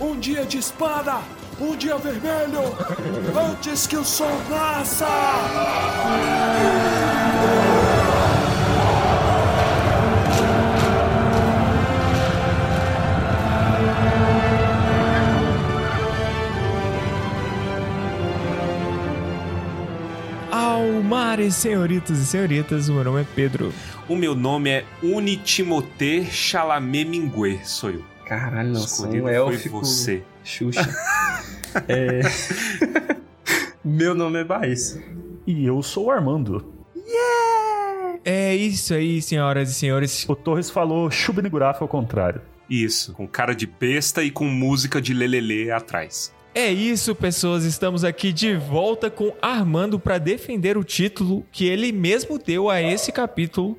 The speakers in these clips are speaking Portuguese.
Um dia de espada! Um dia vermelho! Antes que o sol nasça! Almares, senhoritas e senhoritas, o meu nome é Pedro. O meu nome é Unitimote Chalamet Mingue, sou eu. Caralho, não, sou Escolhido um foi élfico você. Xuxa. é... Meu nome é Baís. E eu sou o Armando. É isso aí, senhoras e senhores. O Torres falou Shubnigurafa ao contrário. Isso, com cara de besta e com música de lelele atrás. É isso, pessoas. Estamos aqui de volta com Armando para defender o título que ele mesmo deu a esse capítulo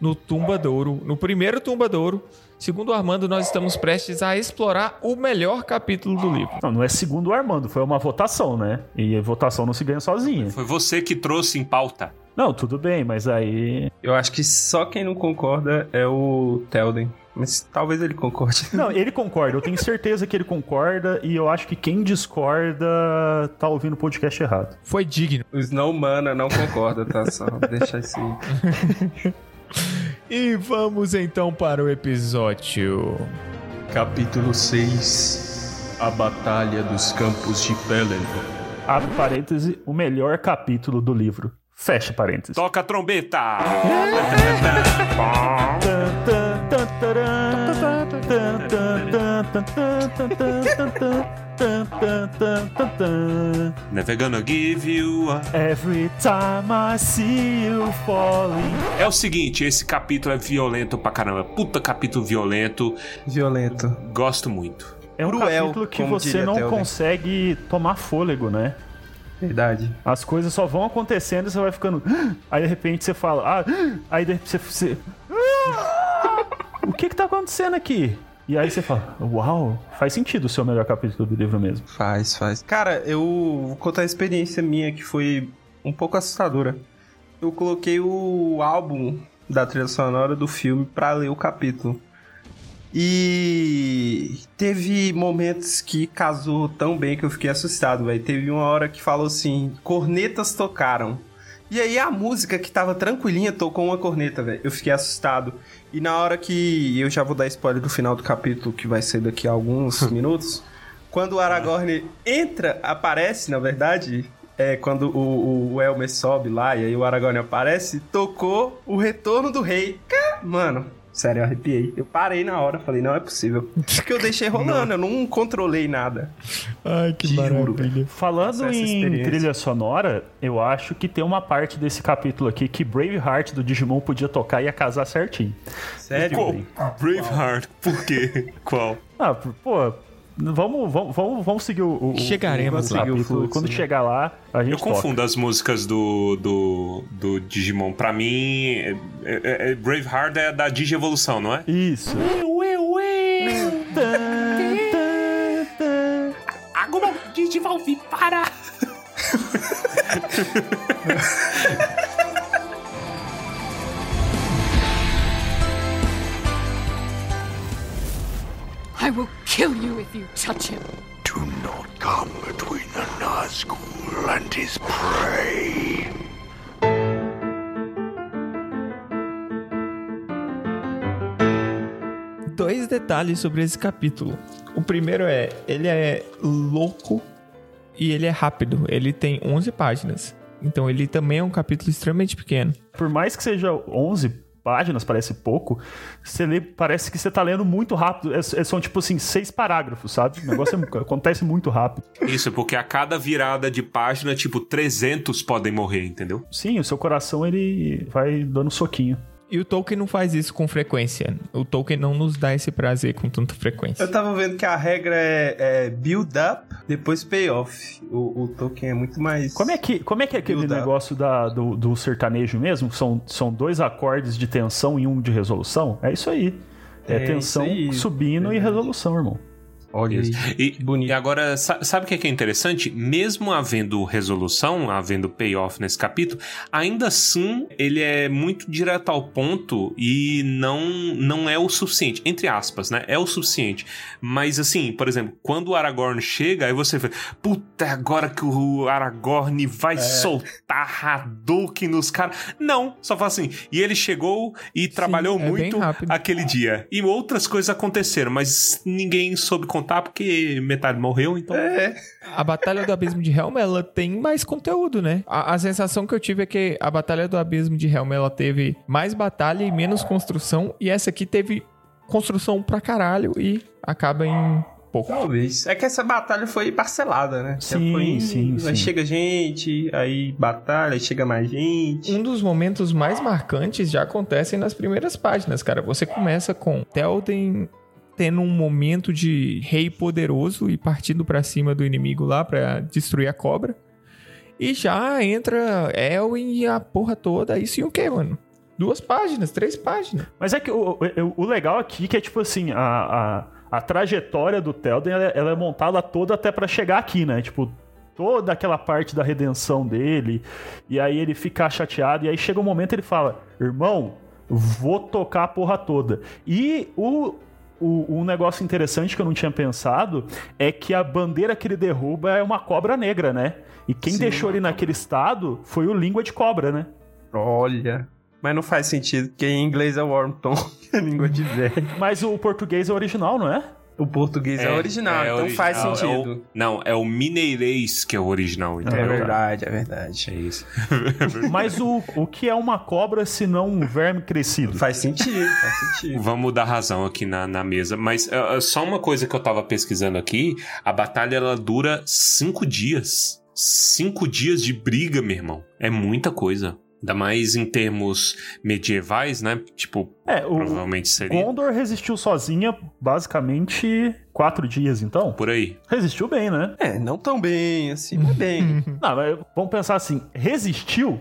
no Tumbadouro, no primeiro Tumbadouro. Segundo o Armando, nós estamos prestes a explorar o melhor capítulo do livro. Não, não é segundo o Armando, foi uma votação, né? E a votação não se ganha sozinha. Foi você que trouxe em pauta. Não, tudo bem, mas aí. Eu acho que só quem não concorda é o Telden. Mas talvez ele concorde. Não, ele concorda, eu tenho certeza que ele concorda, e eu acho que quem discorda tá ouvindo o podcast errado. Foi digno. O Snowmana não concorda, tá? Só deixar isso aí. E vamos então para o episódio. Capítulo 6 A Batalha dos Campos de Pelennor. Abre parêntese, o melhor capítulo do livro. Fecha parênteses. Toca a trombeta! Never gonna give you a... Every time I see you falling. É o seguinte, esse capítulo é violento pra caramba. Puta capítulo violento. Violento. Gosto muito. É um Cruel, capítulo que você diria não consegue tomar fôlego, né? Verdade. As coisas só vão acontecendo e você vai ficando. Aí de repente você fala. Ah, aí de repente você. você "Ah! o que que tá acontecendo aqui? E aí você fala, uau, faz sentido ser o melhor capítulo do livro mesmo. Faz, faz. Cara, eu vou contar a experiência minha que foi um pouco assustadora. Eu coloquei o álbum da trilha sonora do filme pra ler o capítulo. E teve momentos que casou tão bem que eu fiquei assustado, velho. Teve uma hora que falou assim: cornetas tocaram. E aí a música que tava tranquilinha tocou uma corneta, velho. Eu fiquei assustado. E na hora que eu já vou dar spoiler do final do capítulo, que vai ser daqui a alguns minutos, quando o Aragorn entra, aparece, na verdade, é quando o, o Elmer sobe lá e aí o Aragorn aparece, tocou o retorno do rei. Mano, sério, eu arrepiei. Eu parei na hora, falei, não é possível. Porque eu deixei rolando, eu não controlei nada. Ai, que Juro, maravilha. Falando Essa em trilha sonora, eu acho que tem uma parte desse capítulo aqui que Braveheart do Digimon podia tocar e ia casar certinho. Sério? Qual? Braveheart. Por quê? Qual? Ah, pô, vamos, vamos, vamos, vamos seguir o, o, Chegaremos o, lá. capítulo. Seguir o Quando fluxo, chegar lá, a gente Eu confundo as músicas do, do, do Digimon. Pra mim, é, é- é- Braveheart é da Digievolução, não é? toca. Isso. Agora, Digivolve, para! I will kill you if you touch him. Do not come between the Nazgul and his prey. Dois detalhes sobre esse capítulo. O primeiro é, ele é louco e ele é rápido. Ele tem 11 páginas. Então ele também é um capítulo extremamente pequeno. Por mais que seja 11 páginas, parece pouco, você lê, parece que você tá lendo muito rápido. É- é- são tipo assim, seis parágrafos, sabe? O negócio é- acontece muito rápido. Isso, porque a cada virada de página, tipo, 300 podem morrer, entendeu? Sim, o seu coração ele vai dando soquinho. E o Tolkien não faz isso com frequência. O Tolkien não nos dá esse prazer com tanta frequência. Eu tava vendo que a regra é, é build up, depois payoff. O, o Tolkien é muito mais. Como é que, como é, que é aquele negócio da, do, do sertanejo mesmo? São, são dois acordes de tensão e um de resolução? É isso aí. É, É tensão aí, subindo e verdade. resolução, irmão. Olha Isso. E, bonito. e agora, sa- sabe o que é, que é interessante? Mesmo havendo resolução, havendo payoff nesse capítulo, ainda assim ele é muito direto ao ponto e não, não é o suficiente. Entre aspas, né? É o suficiente. Mas assim, por exemplo, quando o Aragorn chega, aí você vê, puta, é agora que o Aragorn vai soltar Hadouken nos caras. Não, só fala assim. E ele chegou e trabalhou é muito aquele dia. E outras coisas aconteceram, mas ninguém soube contar porque metade morreu, então. É. A Batalha do Abismo de Helm, ela tem mais conteúdo, né? A, a sensação que eu tive é que a Batalha do Abismo de Helm, ela teve mais batalha e menos construção, e essa aqui teve construção pra caralho e acaba em pouco. Talvez. É que essa batalha foi parcelada, né? Sim, foi, sim, Aí sim. chega gente, aí batalha, aí chega mais gente. Um dos momentos mais marcantes já acontecem nas primeiras páginas, cara. Você começa com Telden tendo um momento de rei poderoso e partindo pra cima do inimigo lá pra destruir a cobra. E já entra Elwin e a porra toda. Isso e o quê, mano? Duas páginas, três páginas. Mas é que o, o, o legal aqui que é tipo assim, a, a, a trajetória do Telden ela, é- ela é montada toda até pra chegar aqui, né? Tipo, toda aquela parte da redenção dele, e aí ele fica chateado, e aí chega um momento ele fala: Irmão, vou tocar a porra toda. E o. O, um negócio interessante que eu não tinha pensado é que a bandeira que ele derruba é uma cobra negra, né? E quem Sim, deixou ele naquele estado foi o língua de cobra, né? Olha. Mas não faz sentido, porque em inglês é Wormton, a língua de velho. Mas o português é original, não é? O português é, original, é então faz original, é o- sentido. não, é o mineirês que é o original, É, verdade, é verdade. É isso. Mas o, o que é uma cobra se não um verme crescido? Faz sentido, faz sentido. Vamos dar razão aqui na, na mesa. Mas uh, só uma coisa que eu tava pesquisando aqui: a batalha ela dura cinco dias. Cinco dias de briga, meu irmão. É muita coisa. Ainda mais em termos medievais, né? Tipo, É, o provavelmente seria Gondor resistiu sozinha basicamente quatro dias, então. por aí. Resistiu bem, né? É, não tão bem assim, mas bem. Não, mas vamos pensar assim, resistiu,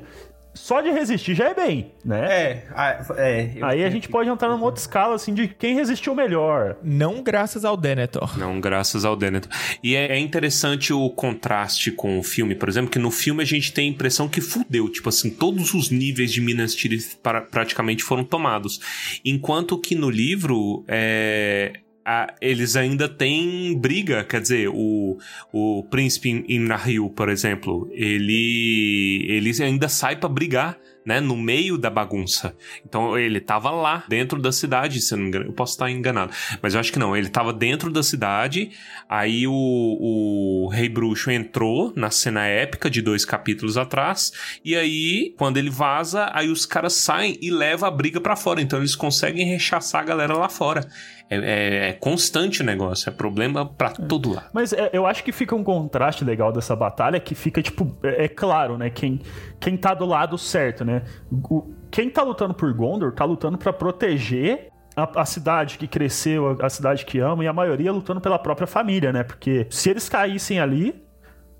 só de resistir já é bem, né? É, a- é. Aí a gente pode entrar numa outra escala, assim, de quem resistiu melhor. Não graças ao Denethor. Não, graças ao Denethor. E é, é interessante o contraste com o filme, por exemplo, que no filme a gente tem a impressão que fudeu. Tipo assim, todos os níveis de Minas Tirith para- praticamente foram tomados. Enquanto que no livro, é, a- eles ainda têm briga. Quer dizer, o, o príncipe Imrahil, por exemplo, ele, ele ainda sai pra brigar. Né, no meio da bagunça. Então ele tava lá, dentro da cidade, se eu não me engano. Eu posso estar enganado. Mas eu acho que não. Ele tava dentro da cidade. Aí o, o Rei Bruxo entrou na cena épica de dois capítulos atrás. E aí, quando ele vaza, aí os caras saem e levam a briga pra fora. Então eles conseguem rechaçar a galera lá fora. É, é- é constante o negócio. É problema pra todo lado. Mas é, eu acho que fica um contraste legal dessa batalha que fica, tipo, é, é claro, né? Quem, quem tá do lado certo, né? O- quem tá lutando por Gondor tá lutando pra proteger a, a cidade que cresceu, a, a cidade que ama, e a maioria lutando pela própria família, né? Porque se eles caíssem ali,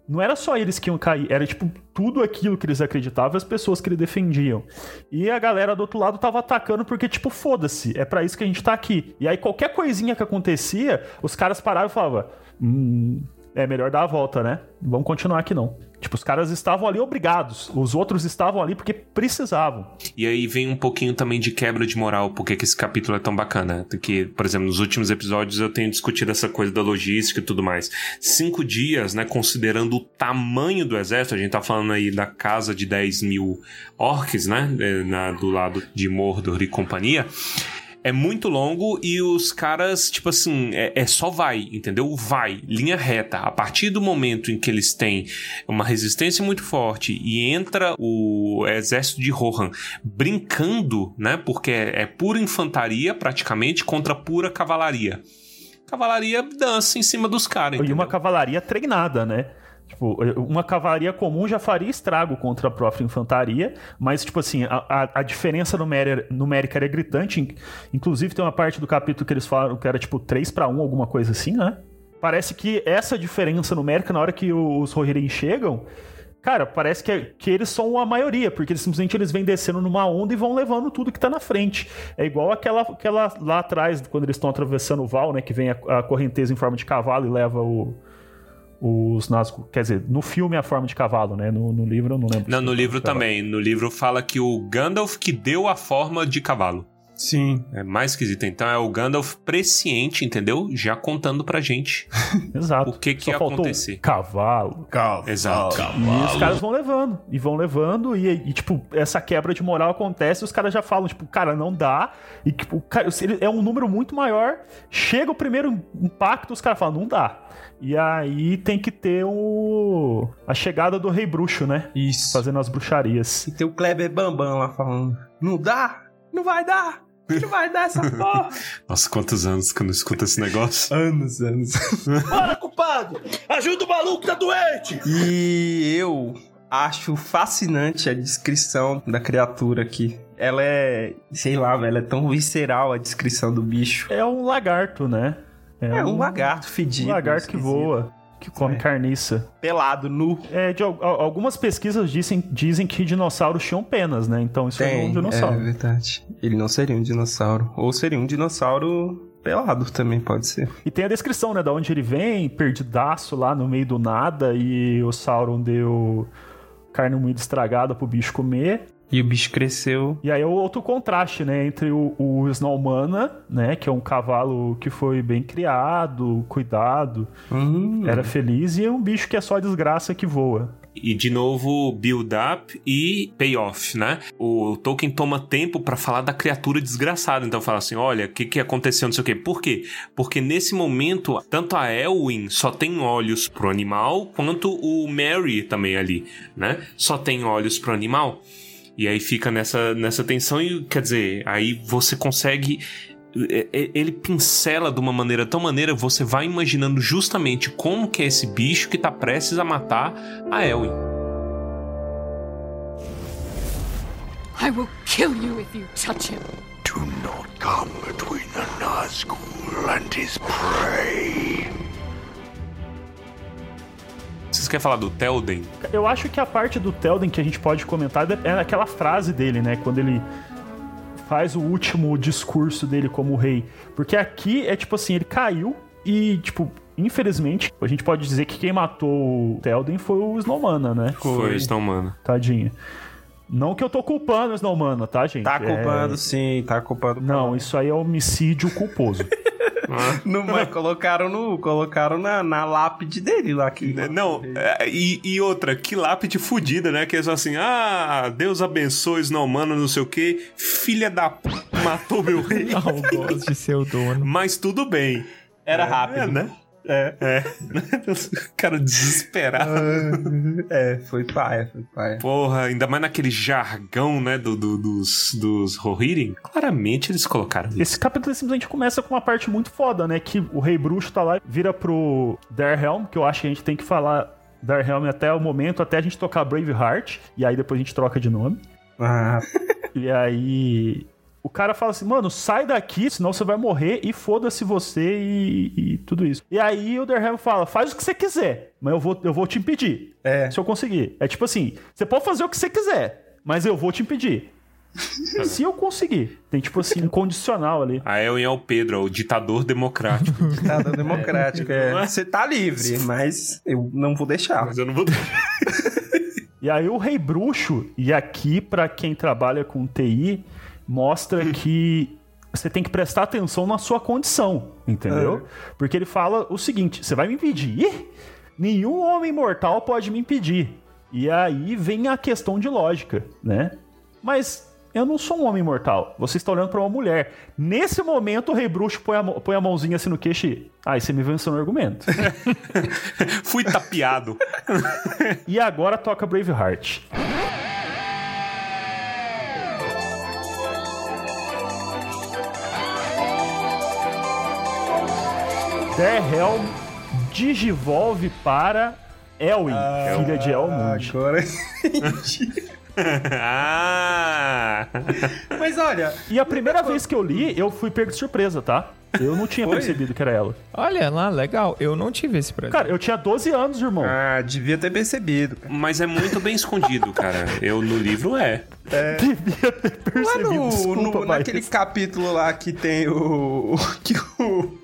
não era só eles que iam cair, era tipo tudo aquilo que eles acreditavam, as pessoas que eles defendiam. E a galera do outro lado tava atacando porque, tipo, foda-se, é pra isso que a gente tá aqui. E aí qualquer coisinha que acontecia, os caras paravam e falavam: Hum, é melhor dar a volta, né? Vamos continuar aqui não. Tipo, os caras estavam ali obrigados, os outros estavam ali porque precisavam. E aí vem um pouquinho também de quebra de moral, porque que esse capítulo é tão bacana. Que, por exemplo, nos últimos episódios eu tenho discutido essa coisa da logística e tudo mais. Cinco dias, né, considerando o tamanho do exército, a gente tá falando aí da casa de 10 mil orcs, né, eh, na- do lado de Mordor e companhia. É muito longo e os caras, tipo assim, é, é só vai, entendeu? Vai, linha reta. A partir do momento em que eles têm uma resistência muito forte e entra o exército de Rohan brincando, né? Porque é, é pura infantaria praticamente contra pura cavalaria. Cavalaria dança em cima dos caras. E uma cavalaria treinada, né? Tipo, uma cavalaria comum já faria estrago contra a própria infantaria, mas, tipo assim, a, a, diferença numérica, numérica era gritante. In- Inclusive, tem uma parte do capítulo que eles falaram que era, tipo, 3 para 1, alguma coisa assim, né? Parece que essa diferença numérica, na hora que os Rohirrim chegam, cara, parece que, é- que eles são a maioria, porque eles, simplesmente eles vêm descendo numa onda e vão levando tudo que tá na frente. É igual aquela, aquela lá atrás, quando eles estão atravessando o Val, né? Que vem a, a correnteza em forma de cavalo e leva o, os Nazgûl. Quer dizer, no filme é a forma de cavalo, né? No, no livro eu não lembro. Não, no livro também. No livro fala que o Gandalf que deu a forma de cavalo. Sim. É mais esquisito. Então é o Gandalf presciente, entendeu? Já contando pra gente. Exato. o que que Só ia acontecer. Cavalo. Exato. E os caras vão levando, e vão levando, e, e, tipo, essa quebra de moral acontece, e os caras já falam, tipo, cara, não dá. E, tipo, cara, é um número muito maior. Chega o primeiro impacto, os caras falam, não dá. E aí tem que ter o... a chegada do Rei Bruxo, né? Isso. Fazendo as bruxarias. E tem o Kleber Bambam lá falando: Não dá? Não vai dar! Não vai dar essa porra! Nossa, quantos anos que eu não escuto esse negócio? anos, anos. Para, culpado! Ajuda o maluco, tá doente! E eu acho fascinante a descrição da criatura aqui. Ela é, sei lá, velho, é tão visceral a descrição do bicho. É um lagarto, né? É um lagarto fedido. Um lagarto que esquisito. voa, que come É. carniça. Pelado, nu. É, de, al- algumas pesquisas dizem, dizem que dinossauros tinham penas, né? Então isso é um Tem, é dinossauro. verdade. Ele não seria um dinossauro. Ou seria um dinossauro pelado também, pode ser. E tem a descrição, né? Da onde ele vem, perdidaço lá no meio do nada, e o Sauron deu carne moída estragada pro bicho comer. E o bicho cresceu. E aí é o outro contraste, né? Entre o, o Snowmana, né? Que é um cavalo que foi bem criado, cuidado, Hum, era feliz, e é um bicho que é só desgraça que voa. E de novo, build up e payoff, né? O Tolkien toma tempo pra falar da criatura desgraçada. Então fala assim: olha, o que, que aconteceu, não sei o quê. Por quê? Porque nesse momento, tanto a Elwin só tem olhos pro animal, quanto o Mary também ali, né? Só tem olhos pro animal. E aí fica nessa, nessa tensão e, quer dizer, aí você consegue é- é- ele pincela de uma maneira tão maneira, você vai imaginando justamente como que é esse bicho que tá prestes a matar a Elwin. I will kill you if you touch him. Do not come between the Nazgul and his prey. Vocês querem falar do Telden? Eu acho que a parte do Telden que a gente pode comentar é aquela frase dele, né? Quando ele faz o último discurso dele como rei. Porque aqui é tipo assim, ele caiu e, tipo, infelizmente, a gente pode dizer que quem matou o Telden foi o Snowmana, né? Foi isso, não, mano. Tadinho. Não que eu tô culpando o Snowmana, tá, gente? Tá É- culpando, sim, tá culpando. Não, isso aí é homicídio culposo. Não, mas colocaram no. Colocaram na, na lápide dele lá aqui. Não, é, e, e outra, que lápide fudida, né? Que é só assim, ah, Deus abençoe Snowmano, não sei o quê, filha da p... matou meu rei. Não gosto de ser o dono. Mas tudo bem. Era rápido. É, né? É. É. Cara desesperado. É, foi paia, foi paia. Porra, ainda mais naquele jargão, né, do, do- dos, dos Rohirrim. Claramente eles colocaram isso. Esse capítulo simplesmente começa com uma parte muito foda, né? Que o Rei Bruxo tá lá, vira pro Darhelm, que eu acho que a gente tem que falar Darhelm até o momento, até a gente tocar Braveheart, e aí depois a gente troca de nome. Ah, E aí o cara fala assim, mano, sai daqui, senão você vai morrer e foda-se você e, e tudo isso. E aí o Darhelm fala, faz o que você quiser, mas eu vou, eu vou te impedir. É. Se eu conseguir. É tipo assim, você pode fazer o que você quiser, mas eu vou te impedir. Se eu conseguir. Tem tipo assim, um condicional ali. A Elwin é o Pedro, é o ditador democrático. ditador democrático. É. Você tá livre, mas eu não vou deixar. Mas eu não vou E aí o Rei Bruxo, e aqui pra quem trabalha com TI, mostra que você tem que prestar atenção na sua condição, entendeu? Porque ele fala o seguinte: você vai me impedir? Nenhum homem mortal pode me impedir. E aí vem a questão de lógica, né? Mas eu não sou um homem mortal. Você está olhando para uma mulher. Nesse momento, o Rei Bruxo põe a, põe a mãozinha assim no queixo e. Aí você me venceu no argumento. Fui tapeado. e agora toca Braveheart. Derhelm digivolve para Elwin, filha de Elmund. Agora. ah! Mas olha, E a primeira vez que eu li, eu fui pego de surpresa, tá? Eu não tinha percebido que era ela. Olha lá, legal. Eu não tive esse presente. Cara, eu tinha 12 anos, irmão. Ah, devia ter percebido. cara. Mas é muito bem escondido, cara. Eu no livro é. Devia ter Lá percebido. no, Desculpa, no- mas- naquele capítulo lá que tem o- que o.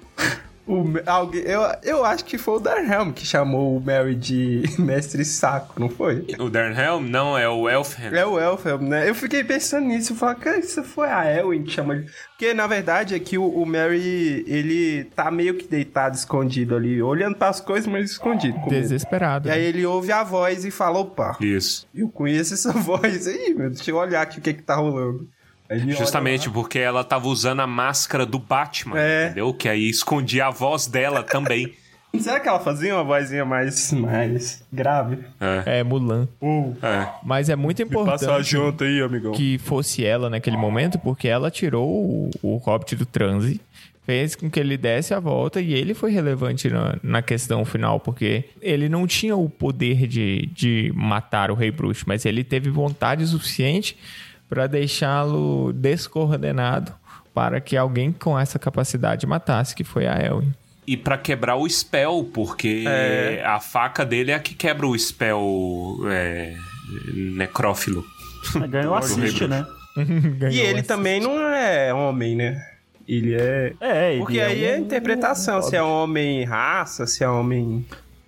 o alguém, eu, eu acho que foi o Darnhelm que chamou o Mary de Mestre Saco, não foi? O Darnhelm? Não, é o Elfham. É o Elfhelm, né? Eu fiquei pensando nisso. Eu falei, cara, isso foi a Elwin que chama de. Porque na verdade é que o, o Mary, ele tá meio que deitado, escondido ali, olhando pras coisas, mas escondido. com medo. Desesperado. E aí ele ouve a voz e fala: opa, Isso. eu conheço essa voz aí, meu. Deixa eu olhar aqui o que que tá rolando. Justamente porque ela tava usando a máscara do Batman, É. entendeu? Que aí escondia a voz dela também. Será que ela fazia uma vozinha mais, mais grave? É, Mulan. É. Mas é muito importante aí, amigão. que fosse ela naquele momento, porque ela tirou o, o Hobbit do transe, fez com que ele desse a volta e ele foi relevante na, na questão final, porque ele não tinha o poder de, de matar o Rei Bruxo, mas ele teve vontade suficiente para deixá-lo descoordenado para que alguém com essa capacidade matasse, que foi a Elwin. E pra quebrar o spell, porque É. a faca dele é a que quebra o spell é, necrófilo. Ganhou assiste, né? E ele também não é homem, né? Ele é. É, ele Porque é aí é um- interpretação, se é homem raça, se é homem.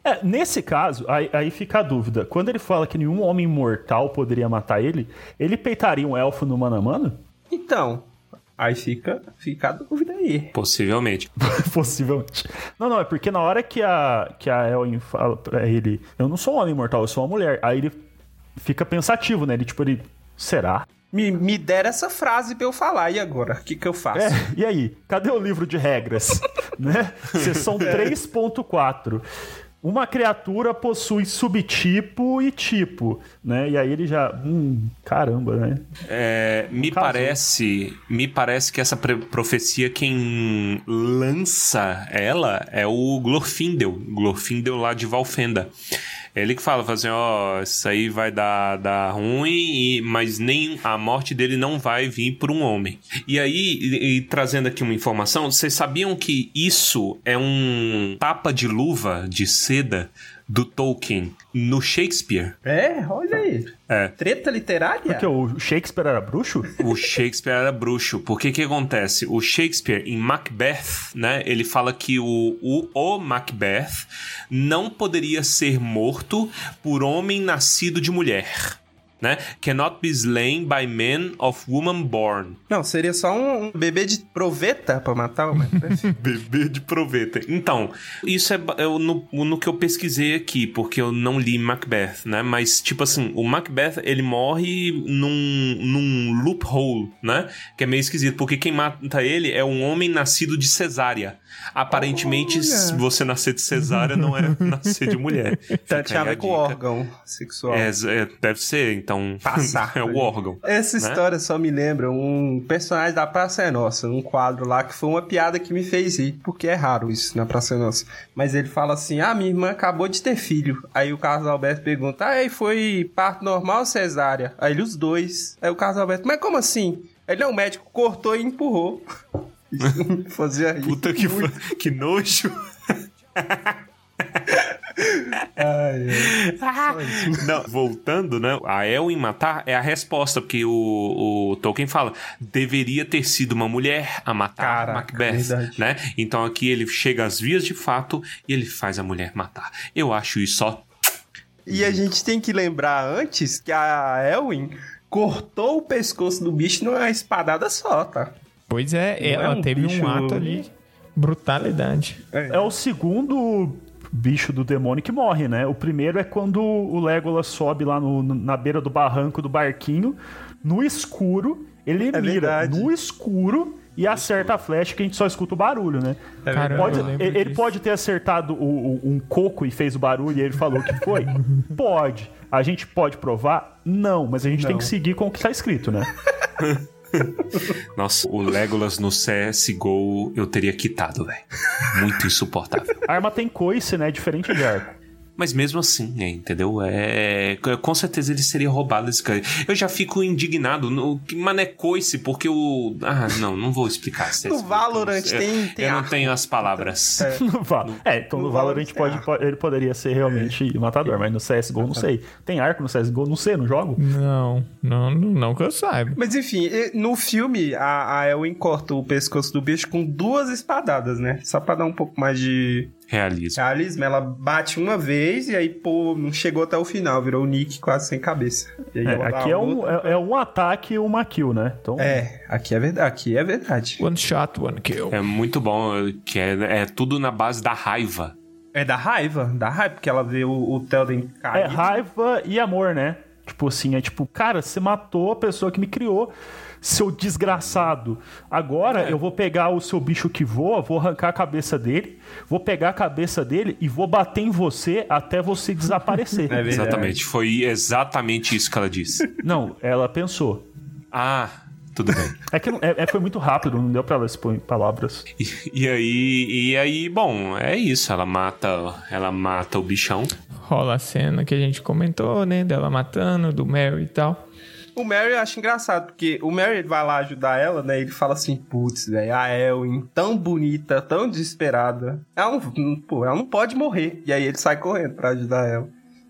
É, nesse caso, aí, aí fica a dúvida. Quando ele fala que nenhum homem mortal poderia matar ele, ele peitaria um elfo no mano a mano? Então, aí fica, fica a dúvida aí. Possivelmente. Possivelmente. Não, não, é porque na hora que a, que a Elwin fala pra ele, eu não sou um homem mortal, eu sou uma mulher. Aí ele fica pensativo, né? Ele, tipo, ele, será? Me, me deram essa frase pra eu falar, e agora? O que, que eu faço? É, e aí? Cadê o livro de regras? né? Seção 3.4. Uma criatura possui subtipo e tipo, né? E aí ele já, hum, caramba, né? É, me Casou. parece, me parece que essa profecia quem lança ela é o Glorfindel, Glorfindel lá de Valfenda. É ele que fala, fala assim, ó, isso aí vai dar, dar ruim, e- mas nem a morte dele não vai vir por um homem. E aí, e- e trazendo aqui uma informação, vocês sabiam que isso é um tapa de luva de seda do Tolkien no Shakespeare? É, olha aí. É. Treta literária? Porque o Shakespeare era bruxo? O Shakespeare era bruxo. Porque que acontece? O Shakespeare, em Macbeth, né? Ele fala que o, o, o Macbeth não poderia ser morto por homem nascido de mulher. Né? Cannot be slain by man of woman born. Não, seria só um, um bebê de proveta pra matar o Macbeth. Bebê de proveta. Então, isso é, ba- é no, no que eu pesquisei aqui, porque eu não li Macbeth, né? Mas, tipo assim, o Macbeth, ele morre num, num loophole, né? Que é meio esquisito, porque quem mata ele é um homem nascido de cesárea. Aparentemente, se você nascer de cesárea, não é nascer de mulher. Tá, com órgão sexual. É, é, deve ser, então. Passar. é o órgão. Essa né? história só me lembra um personagem da Praça é Nossa, num quadro lá que foi uma piada que me fez rir, porque é raro isso na Praça é Nossa. Mas ele fala assim: Ah, minha irmã acabou de ter filho. Aí o Carlos Alberto pergunta: Ah, e foi parto normal ou cesárea? Aí ele, os dois. Aí o Carlos Alberto: Mas como assim? Ele não, o médico cortou e empurrou. Fazia rir. Puta que, que nojo. Ai, ai. Não, voltando, né? A Elwin matar é a resposta, porque o, o Tolkien fala: deveria ter sido uma mulher a matar Caraca, Macbeth, verdade. né? Então aqui ele chega às vias de fato e ele faz a mulher matar. Eu acho isso só. E a gente tem que lembrar antes que a Elwin cortou o pescoço do bicho numa espadada só, tá? Pois é, Não é ela um teve bicho- um ato ali. Brutalidade. É o segundo bicho do demônio que morre, né? O primeiro é quando o Legolas sobe lá no- na beira do barranco do barquinho, no escuro, ele É mira verdade. no escuro e acerta a flecha que a gente só escuta o barulho, né? Caramba, Pode- eu lembro ele disso. pode ter acertado o- o- um coco e fez o barulho e ele falou que foi? pode. A gente pode provar? Não, mas a gente tem Não. que seguir com o que tá escrito, né? Nossa, o Legolas no CSGO eu teria quitado, velho. Muito insuportável. A arma tem coice, né? Diferente de arco. Mas mesmo assim, né, entendeu? É, com certeza ele seria roubado esse cara. Eu já fico indignado. No, que mané coice, porque o. Ah, não, não vou explicar. No explica, Valorant eu- tem- tem Eu não tenho as palavras. No Val- É, então no, no Valorant Valorant pode, pode- ele poderia ser realmente matador, mas no CSGO não sei. Tem arco no CSGO? Não sei, não jogo. Não, não, não, não que eu saiba. Mas enfim, no filme, a, a Elwin corta o pescoço do bicho com duas espadadas, né? Só pra dar um pouco mais de Realismo. realismo. Ela bate uma vez e aí, pô, não chegou até o final, virou o Nick quase sem cabeça. E aí É, aqui é um, é, é um ataque e uma kill, né? Então, É, aqui é verdade. Aqui é verdade. One shot, one kill. É muito bom, que é, é tudo na base da raiva. É da raiva, da raiva, porque ela vê o, o Telden é cair. raiva e amor, né? Tipo assim, é tipo, cara, você matou a pessoa que me criou, seu desgraçado. Agora É. eu vou pegar o seu bicho que voa, vou arrancar a cabeça dele, vou pegar a cabeça dele e vou bater em você até você desaparecer. É. Exatamente. Foi exatamente isso que ela disse. Não, ela pensou. Ah, tudo bem. É que é- é- foi muito rápido, não deu pra ela expor em palavras. E, e aí, e aí, bom, é isso. Ela mata, ela mata o bichão. Rola a cena que a gente comentou, né? Dela matando, do Mary e tal. O Mary eu acho engraçado, porque o Mary vai lá ajudar ela, né? Ele fala assim, putz, velho, a Elwin, tão bonita, tão desesperada. Ela não, pô, ela não pode morrer. E aí ele sai correndo pra ajudar ela.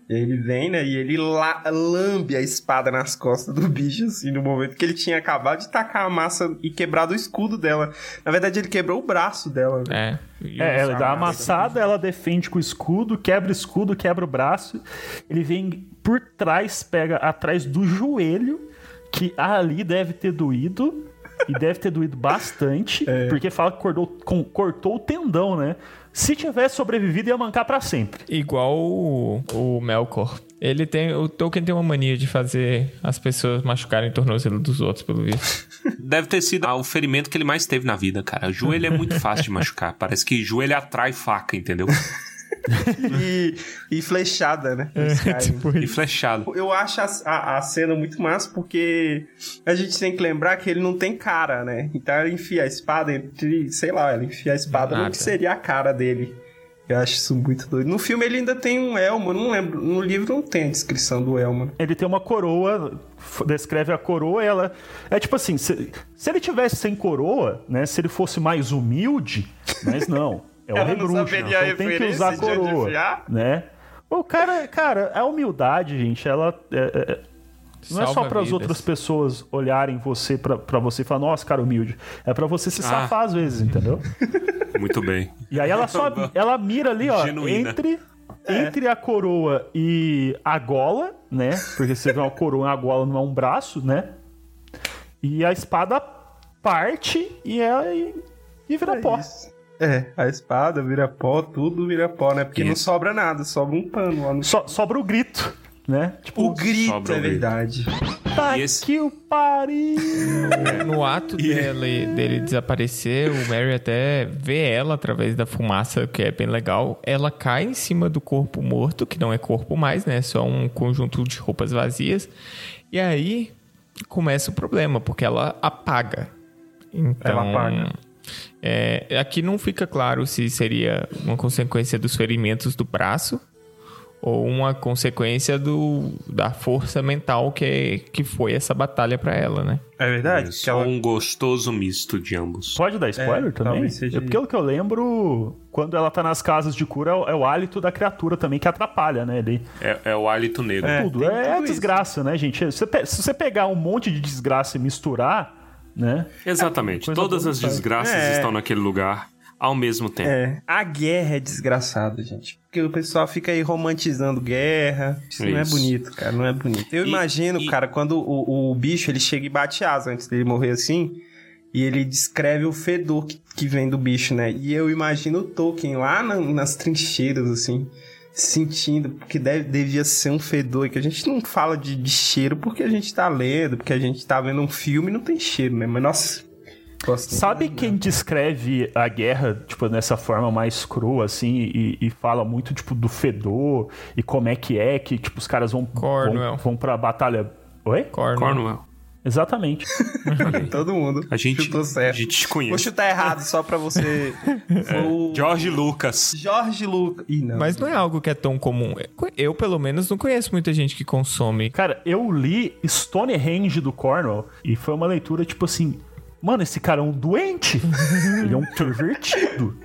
Ele vem, né? E ele la- lambe a espada nas costas do bicho, assim, no momento que ele tinha acabado de tacar a massa e quebrado o escudo dela. Na verdade, ele quebrou o braço dela. né? É. E É, ela dá amassada, ela defende com o escudo, quebra o escudo, quebra o braço. Ele vem por trás, pega atrás do joelho, que ali deve ter doído. E deve ter doído bastante, porque fala que cortou, com- cortou o tendão, né? Se tivesse sobrevivido, ia mancar pra sempre. Igual o, o Melkor. Ele tem. O Tolkien tem uma mania de fazer as pessoas machucarem o tornozelo dos outros, pelo visto. Deve ter sido o ferimento que ele mais teve na vida, cara. Joelho é muito fácil de machucar. Parece que joelho atrai faca, entendeu? E, e flechada, né? É, tipo E isso. flechado. Eu acho a, a- a cena muito massa porque a gente tem que lembrar que ele não tem cara, né? Então ela enfia a espada entre, sei lá, ela enfia a espada no Nada. que seria a cara dele. Eu acho isso muito doido. No filme ele ainda tem um elmo, não lembro. No livro não tem a descrição do elmo. Ele tem uma coroa, descreve a coroa, e ela. É tipo assim, se, se ele tivesse sem coroa, né? Se ele fosse mais humilde, mas não. É o Ela não Rebruxo, então tem que usar coroa. Né? O cara, cara, a humildade, gente, ela. é- é- é- não é só para as outras pessoas olharem você pra pra você e falar, nossa, cara, humilde. É pra você se Ah. safar às vezes, entendeu? Muito bem. E aí ela só ela mira ali, ó, Genuína. entre É. entre a coroa e a gola, né? Porque você vê uma coroa e a gola não é um braço, né? E a espada parte e é e, e vira pó. É, a espada vira pó, tudo vira pó, né? Porque não Isso. sobra nada, sobra um pano lá no So- sobra o grito, né? Tipo, O grito, Sobra o é grito. verdade. tá E esse- que o pariu. No ato dele, dele desaparecer, o Mary até vê ela através da fumaça, que é bem legal. Ela cai em cima do corpo morto, que não é corpo mais, né? É só um conjunto de roupas vazias. E aí começa o problema, porque ela apaga. Então, Ela apaga. É, aqui não fica claro se seria uma consequência dos ferimentos do braço ou uma consequência do, da força mental que, que foi essa batalha pra ela, né? É verdade? Que ela- um gostoso misto de ambos. Pode dar spoiler É, também? seja É, Pelo que eu lembro, quando ela tá nas casas de cura, é o, é hálito da criatura também que atrapalha, né? Ele, É, é o hálito negro. É, tudo. tem É, tudo isso. desgraça, né, gente? Se você, se você pegar um monte de desgraça e misturar, né? Exatamente. Coisa Todas as desgraças É. estão naquele lugar ao mesmo tempo. É, a guerra é desgraçada, gente. Porque o pessoal fica aí romantizando guerra. Isso, não é Isso. bonito, cara, não é bonito. Eu E- imagino, e- cara, quando o, o bicho ele chega e bate asa antes dele morrer assim, e ele descreve o fedor que, que vem do bicho, né? E eu imagino o Tolkien lá na- nas trincheiras, assim, sentindo, porque deve, devia ser um fedor, que a gente não fala de, de cheiro porque a gente tá lendo, porque a gente tá vendo um filme e não tem cheiro, né? Mas, nossa... Sabe quem descreve a guerra, tipo, nessa forma mais crua, assim, e, e fala muito, tipo, do fedor e como é que é que, tipo, os caras vão, Cornwell. vão, vão pra batalha. Oi? Cornwell. Cornwell. Exatamente. Todo mundo. A gente, chutou a certo. gente te Vou conhece. chutar errado só pra você. Foi o George Lucas. Jorge Lucas. Ih, não. Mas não é algo que é tão comum. Eu, pelo menos, não conheço muita gente que consome. Cara, eu li Stonehenge do Cornwell e foi uma leitura tipo assim. Mano, esse cara é um doente. Ele é um pervertido.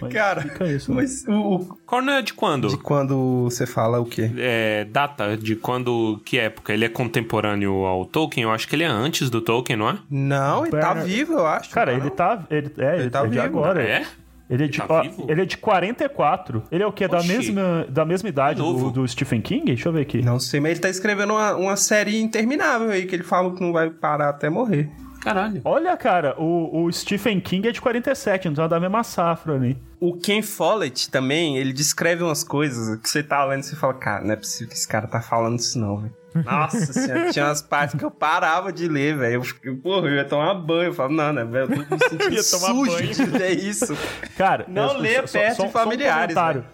Mas Cara, fica isso, né? Mas o, o- Cornell é de quando? de quando você fala o quê? É, data de quando, que época? Ele é contemporâneo ao Tolkien? Eu acho que ele é antes do Tolkien, não é? Não, ele tá vivo, eu acho. Cara, não? ele tá. Ele, é, ele tá é de vivo. agora. É? Ele é de, tá ó, ele é de 44. Ele é o quê? Da Oxi. mesma, da mesma idade Novo. do, do Stephen King? Deixa eu ver aqui. Não sei, mas ele tá escrevendo uma, uma série interminável aí, que ele fala que não vai parar até morrer. Caralho. Olha, cara, o, o Stephen King é de 47, então é da mesma safra ali. O Ken Follett também, ele descreve umas coisas que você tá lendo e você fala, cara, não é possível que esse cara tá falando isso não, velho. Nossa senhora, tinha umas partes que eu parava de ler, velho. Eu fiquei, porra, eu ia tomar banho. Eu falo, não, né, velho, eu tô me sentindo tomar sujo banho. de ler isso. Cara, Não eu- leia perto de familiares, Só um comentário.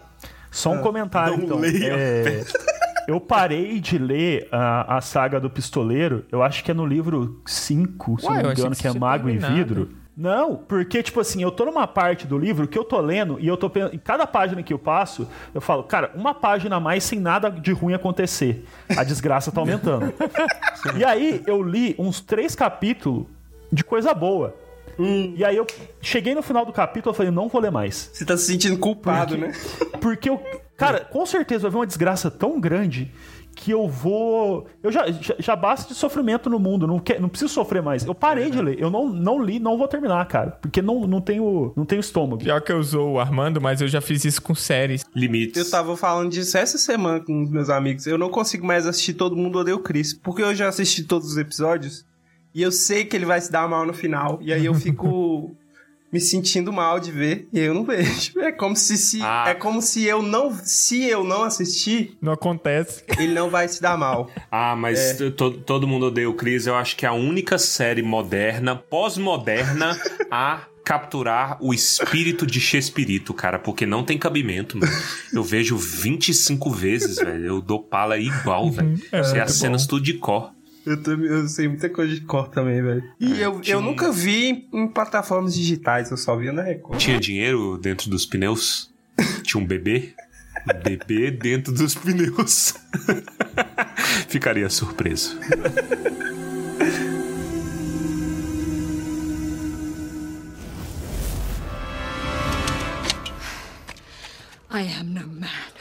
Só um comentário, não então. leia É, eu parei de ler a, a saga do pistoleiro, eu acho que é no livro 5, se Ué, não me engano, que que é Mago em terminado. Vidro. Não, porque, tipo assim, eu tô numa parte do livro que eu tô lendo e eu tô pensando. Em cada página que eu passo, eu falo, cara, uma página a mais sem nada de ruim acontecer. A desgraça tá aumentando. e aí eu li uns três capítulos de coisa boa. E aí eu cheguei no final do capítulo e falei, não vou ler mais. Você tá se sentindo culpado, né? Porque eu. Cara, com certeza vai haver uma desgraça tão grande que eu vou. Eu já, já, já basta de sofrimento no mundo. Não, quer, não preciso sofrer mais. Eu parei de ler. Eu não, não li, não vou terminar, cara. Porque não, não, tenho, não tenho estômago. Pior que eu usou o Armando, mas eu já fiz isso com séries. Limites. Eu tava falando disso essa semana com os meus amigos. Eu não consigo mais assistir Todo Mundo Odeia o Chris. Porque eu já assisti todos os episódios. E eu sei que ele vai se dar mal no final. E aí eu fico me sentindo mal de ver. E eu não vejo. É como se, se Ah. é como se eu não se eu não assistir, Não acontece. ele não vai se dar mal. Ah, mas É. to- todo mundo odeia o Chris. Eu acho que é a única série moderna, pós-moderna, a capturar o espírito de Chespirito, cara, porque não tem cabimento, mano. Eu vejo 25 vezes, velho. Eu dou pala igual, velho. É Sei muito as cenas tudo de cor. Eu, também, eu sei muita coisa de cor também, velho. E eu, tinha eu nunca vi em, em plataformas digitais, eu só via na Record. Tinha dinheiro dentro dos pneus? Tinha um bebê? Um bebê dentro dos pneus. Ficaria surpreso. I am no man.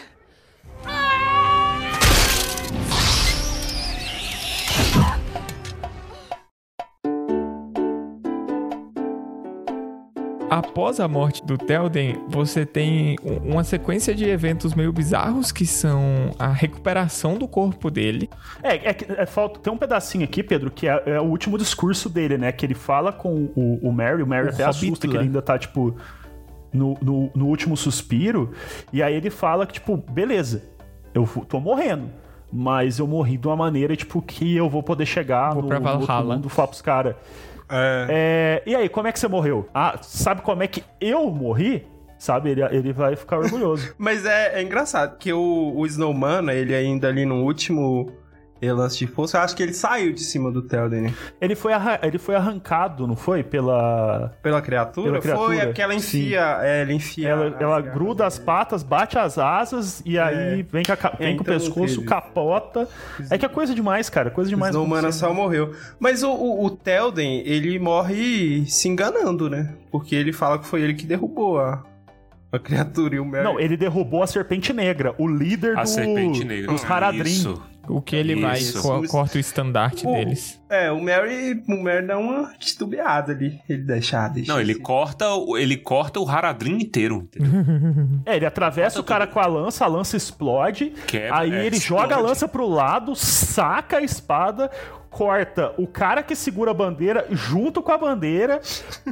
Após a morte do Telden, você tem um- uma sequência de eventos meio bizarros que são a recuperação do corpo dele. É, é, é, falta, tem um pedacinho aqui, Pedro, que é, é o último discurso dele, né? Que ele fala com o, o Mary, o Mary O até Hobbit, assusta que ele ainda tá, tipo, no, no, no último suspiro. E aí ele fala que, tipo, beleza, eu tô morrendo. Mas eu morri de uma maneira, tipo, que eu vou poder chegar Vou no, pra no outro mundo, falar pros caras. É. É, e aí, como é que você morreu? Ah, sabe como é que eu morri? Sabe, ele, ele vai ficar orgulhoso. Mas é, é engraçado, que o, o Snowman, ele ainda ali no último lance de força, eu acho que ele saiu de cima do Telden, né? Ele foi, ele foi arrancado, não foi? Pela. Pela criatura? Pela criatura, Foi, é porque ela enfia, é, ela enfia... Ela, as ela garras gruda as patas, bate as asas e aí vem, com, a ca- vem com o então pescoço, teve. capota. É que é coisa demais, cara. Coisa O demais. Snowman acontecendo. só morreu. Mas o, o, o Telden, ele morre se enganando, né? Porque ele fala que foi ele que derrubou a, a criatura e o Mary... Não, ele derrubou a Serpente Negra, o líder A do, serpente negra. dos Haradrim. Isso. O que ele vai, Isso. co- corta o estandarte O- deles. É, o Mary, o Mary dá uma titubeada ali. Ele deixa, deixa Não, ele assim. corta, o- ele corta o Haradrim inteiro. entendeu? É, ele atravessa o cara com a lança, a lança explode. Quebra, aí é, ele explode. joga a lança pro lado, saca a espada, corta o cara que segura a bandeira junto com a bandeira,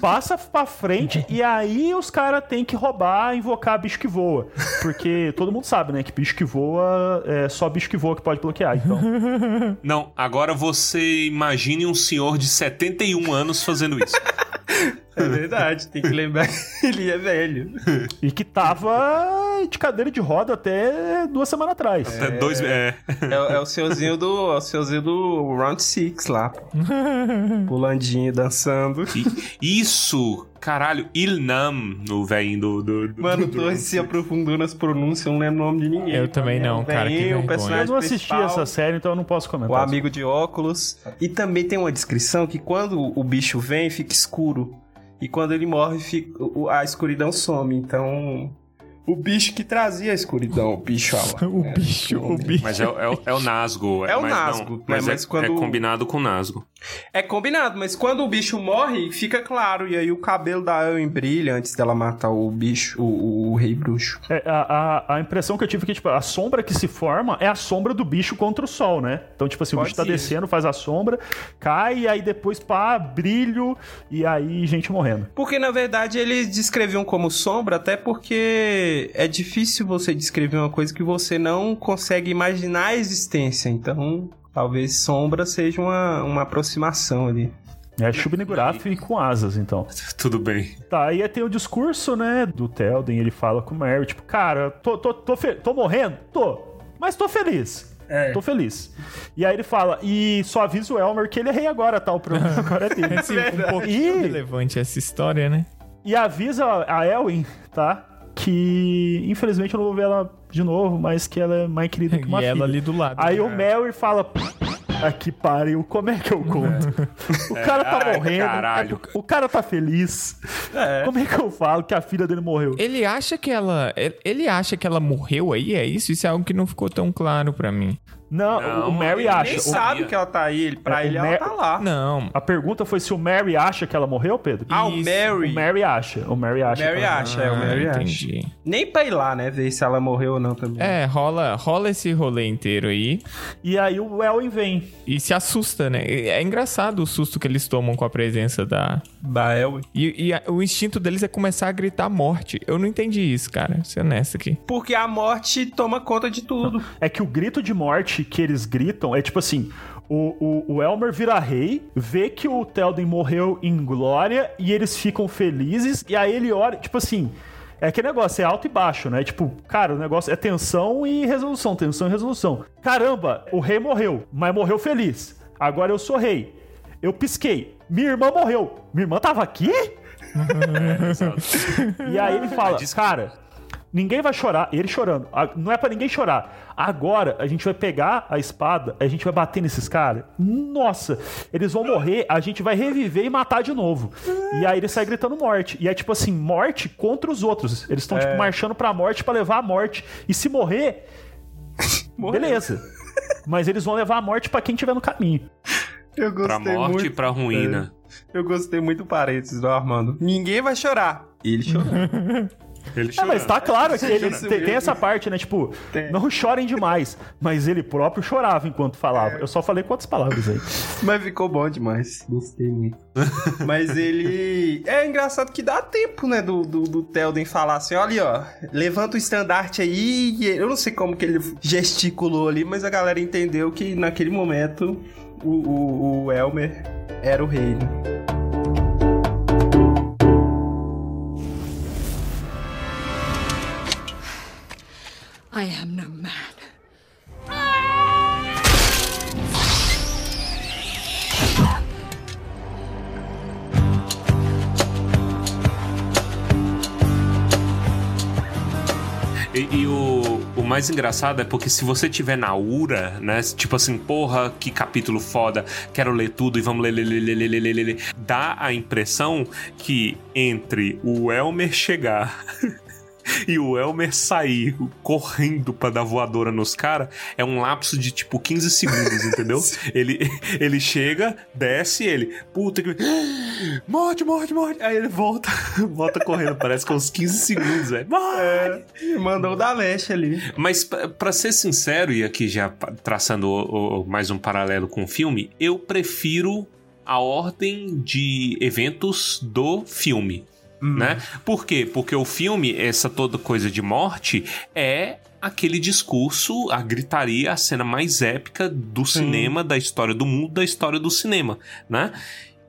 passa pra frente e aí os caras têm que roubar, invocar bicho que voa. Porque todo mundo sabe, né, que bicho que voa é só bicho que voa que pode bloquear. Então, Não, agora você imagine um senhor de 71 anos fazendo isso. É verdade, tem que lembrar que ele é velho. E que tava de cadeira de roda até duas semanas atrás. Até dois. É. É, é o seuzinho do. É o seuzinho do Round Six lá. Pulandinho, dançando. E- Isso! Caralho, Ilnam, no velhinho do. do, do Mano, do- tô se aprofundando nas pronúncias, eu não lembro o nome de ninguém. Eu também não, O cara, que o personagem Eu não assisti essa série, então eu não posso comentar. O amigo de óculos. E também tem uma descrição que quando o bicho vem, fica escuro. E quando ele morre, fica- a escuridão some. Então. O bicho que trazia a escuridão, o bicho. O bicho, o bicho. Mas é, o- é, o- é o Nasgo. É o mas Nazgûl, Não, né? mas, Mas é, quando- é combinado com o Nasgo. É combinado, mas quando o bicho morre, fica claro. E aí o cabelo da Ellen brilha antes dela matar o bicho, o, o- o rei bruxo. É, a, a, a impressão que eu tive é que, tipo, a sombra que se forma é a sombra do bicho contra o sol, né? Então, tipo assim, o Pode bicho tá descendo, faz a sombra, cai, e aí depois, pá, brilho, e aí gente morrendo. Porque, na verdade, eles descreviam como sombra, até porque é difícil você descrever uma coisa que você não consegue imaginar a existência. Então, talvez sombra seja uma, uma aproximação ali. É Shub-Niggurath com asas, então. Tudo bem. Tá, aí tem o discurso, né, do Telden, ele fala com o Mary, tipo, cara, tô, tô, tô, fe- tô morrendo? Tô, mas tô feliz. Tô feliz. E aí ele fala, e só avisa o Elmer que ele é rei agora, tá? O problema agora é dele. Esse, um pouquinho E- relevante essa história, né? E avisa a Elwin, tá? Que infelizmente eu não vou ver ela de novo, mas que ela é mais querida que E uma ela filha. ali do lado. Aí né? o Mary fala. Aqui pariu, como é que eu conto? O cara tá Ai, morrendo, caralho. o cara tá feliz. Como é que eu falo que a filha dele morreu? Ele acha que ela. ele- Ele acha que ela morreu aí, é isso? Isso é algo que não ficou tão claro pra mim. Não, Não, o Mary ele acha. Nem O- sabe que ela tá aí, ele- pra É, o ele ela tá lá. Não. A pergunta foi se o Mary acha que ela morreu, Pedro? Ah, o Isso, Mary. O Mary acha. O Mary acha. Mary que ela- acha, é, o Mary Ah, acha. entendi. Nem pra ir lá, né? Ver se ela morreu ou não também. É, rola, rola esse rolê inteiro aí E aí o Elwin vem. e se assusta, né? É engraçado o susto que eles tomam com a presença da. Bael. E, e a- o instinto deles é começar a gritar morte. Eu não entendi isso, cara. Vou ser honesto aqui. Porque a morte toma conta de tudo. É que o grito de morte que eles gritam é tipo assim: o, o, o Elmer vira rei, vê que o Telden morreu em glória e eles ficam felizes, e aí ele olha, tipo assim. É aquele negócio, é alto e baixo, né? Tipo, cara, o negócio é tensão e resolução, tensão e resolução. Caramba, o rei morreu, mas morreu feliz. Agora eu sou rei. Eu pisquei. Minha irmã morreu. Minha irmã tava aqui? E aí ele fala, cara, ninguém vai chorar. Ele chorando. "Ah, Não é pra ninguém chorar. Agora a gente vai pegar a espada, a gente vai bater nesses caras. Nossa, eles vão morrer, a gente vai reviver e matar de novo. E aí ele sai gritando morte. E é tipo assim, morte contra os outros. Eles estão tipo marchando pra morte pra levar a morte. E se morrer, beleza. Mas eles vão levar a morte pra quem tiver no caminho. Eu Pra gostei morte e muito. pra ruína. Eu gostei muito do parênteses do Armando. Ninguém vai chorar. Ele chorou. Ele É, chorando. mas tá claro que ele tem, tem essa parte, né? Tipo, não chorem demais. Mas ele próprio chorava enquanto falava. Eu só falei quantas palavras aí. Mas ficou bom demais. Gostei muito. Mas ele. É engraçado que dá tempo, né? Do, do, do Telden falar assim: olha, ó, levanta o estandarte aí. E eu não sei como que ele gesticulou ali, mas a galera entendeu que naquele momento o, o, o Elmer era o rei, né? I am no man. E, e o, o mais engraçado é porque se você tiver na URA, né? Tipo assim, porra, que capítulo foda, quero ler tudo e vamos ler, ler, ler, ler, ler, ler, ler. Dá a impressão que entre o Elmer chegar e o Elmer sair correndo pra dar voadora nos caras é um lapso de tipo 15 segundos, entendeu? ele, ele chega, desce ele, puta que. Morte, morte, morte. Aí ele volta, volta correndo. Parece que é uns 15 segundos, velho. E mandou da leste ali. Mas pra- pra ser sincero, e aqui já traçando o- o- mais um paralelo com o filme, eu prefiro a ordem de eventos do filme. Né? Por quê? Porque o filme, essa toda coisa de morte, é aquele discurso, a gritaria, a cena mais épica do cinema, da história do mundo, da história do cinema, né?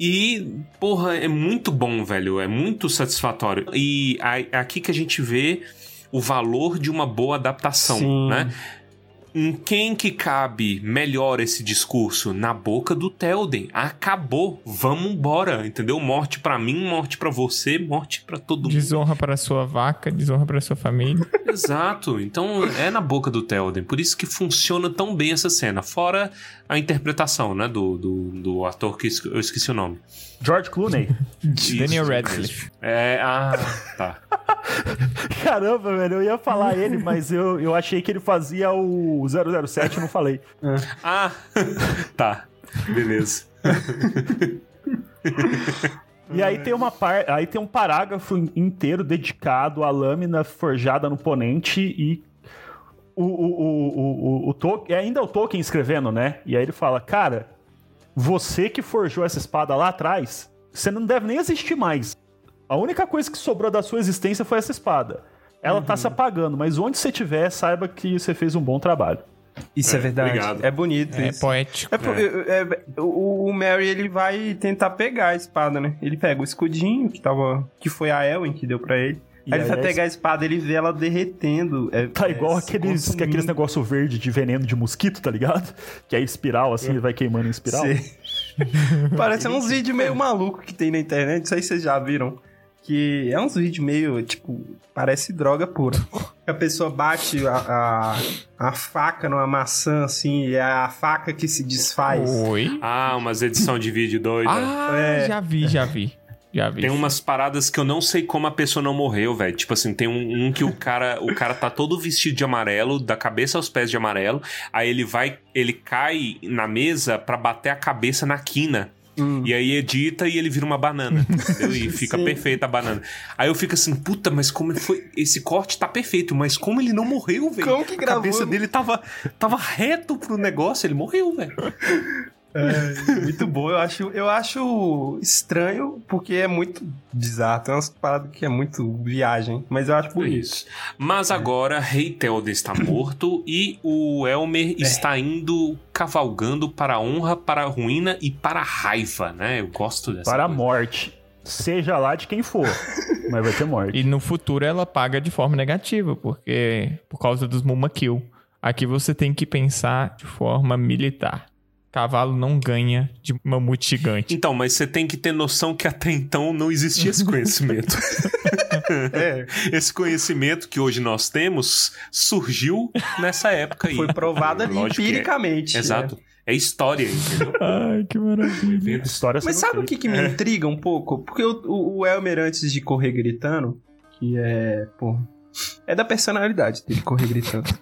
E, porra, é muito bom, velho. É muito satisfatório. E é aqui que a gente vê o valor de uma boa adaptação, Sim. né? Em quem que cabe melhor esse discurso? Na boca do Telden. Acabou. Vamos embora, entendeu? Morte pra mim, morte pra você, morte pra todo mundo. Desonra para sua vaca, desonra para sua família. Exato. Então é na boca do Telden. Por isso que funciona tão bem essa cena. Fora a interpretação, né? Do, do, do ator que eu esqueci o nome. George Clooney. Daniel Radcliffe. É, ah, tá. Caramba, velho, eu ia falar ele, mas eu, eu achei que ele fazia o 007 e não falei. Ah, tá. Beleza. E aí tem uma par... aí tem um parágrafo inteiro dedicado à lâmina forjada no ponente e o, o, o, o, o, o Tolkien, é ainda o Tolkien escrevendo, né? E aí ele fala, cara, você que forjou essa espada lá atrás, você não deve nem existir mais. A única coisa que sobrou da sua existência foi essa espada. Ela tá se apagando, mas onde você estiver, saiba que você fez um bom trabalho. Isso é, É, verdade. obrigado. É bonito É isso. poético. É, por- é, é, o, o Mary, ele vai tentar pegar a espada, né? Ele pega o escudinho que tava... Que foi a Elwin que deu pra ele. E aí ele aí vai a pegar a espada, ele vê ela derretendo. é- Tá é, igual se aqueles, consumindo. aqueles negócio verde de veneno de mosquito, tá ligado? Que é espiral, assim, ele vai queimando em espiral. Parece uns vídeos meio maluco que tem na internet, não sei se vocês já viram. Que é uns vídeos meio, tipo, parece droga pura. A pessoa bate a, a, a faca numa maçã, assim, e é a faca que se desfaz. Oi? Ah, umas edição de vídeo doida. Ah, É. já vi, já vi. Já vi. Tem umas paradas que eu não sei como a pessoa não morreu, velho. Tipo assim, tem um, um que o cara, o cara tá todo vestido de amarelo, da cabeça aos pés de amarelo. Aí ele vai, ele cai na mesa pra bater a cabeça na quina. Hum. E aí edita e ele vira uma banana. entendeu? E fica Sim. perfeita a banana. Aí eu fico assim, puta, mas como foi. Esse corte tá perfeito, mas como ele não morreu, velho? Como que A gravou? cabeça dele tava, tava reto pro negócio, ele morreu, velho. É, muito bom. Eu acho, eu acho estranho, porque é muito bizarro. Tem umas paradas que é muito viagem, mas eu acho bonito. Isso. Mas agora, Rei Telden está morto e o Elmer está indo cavalgando para a honra, para a ruína e para a raiva, né? Eu gosto dessa Para a coisa. morte. Seja lá de quem for. mas vai ter morte. E no futuro ela paga de forma negativa, porque por causa dos Muma Kill. Aqui você tem que pensar de forma militar. Cavalo não ganha de mamute gigante. Então, mas você tem que ter noção que até então não existia esse conhecimento. É, esse conhecimento que hoje nós temos surgiu nessa época aí. foi provado ali é. empiricamente. Exato. É história, entendeu? Ai, que maravilha. História Mas sabe o que, que me É. intriga um pouco? Porque o, o, o Elmer, antes de correr gritando, que é. Pô. É da personalidade dele correr gritando.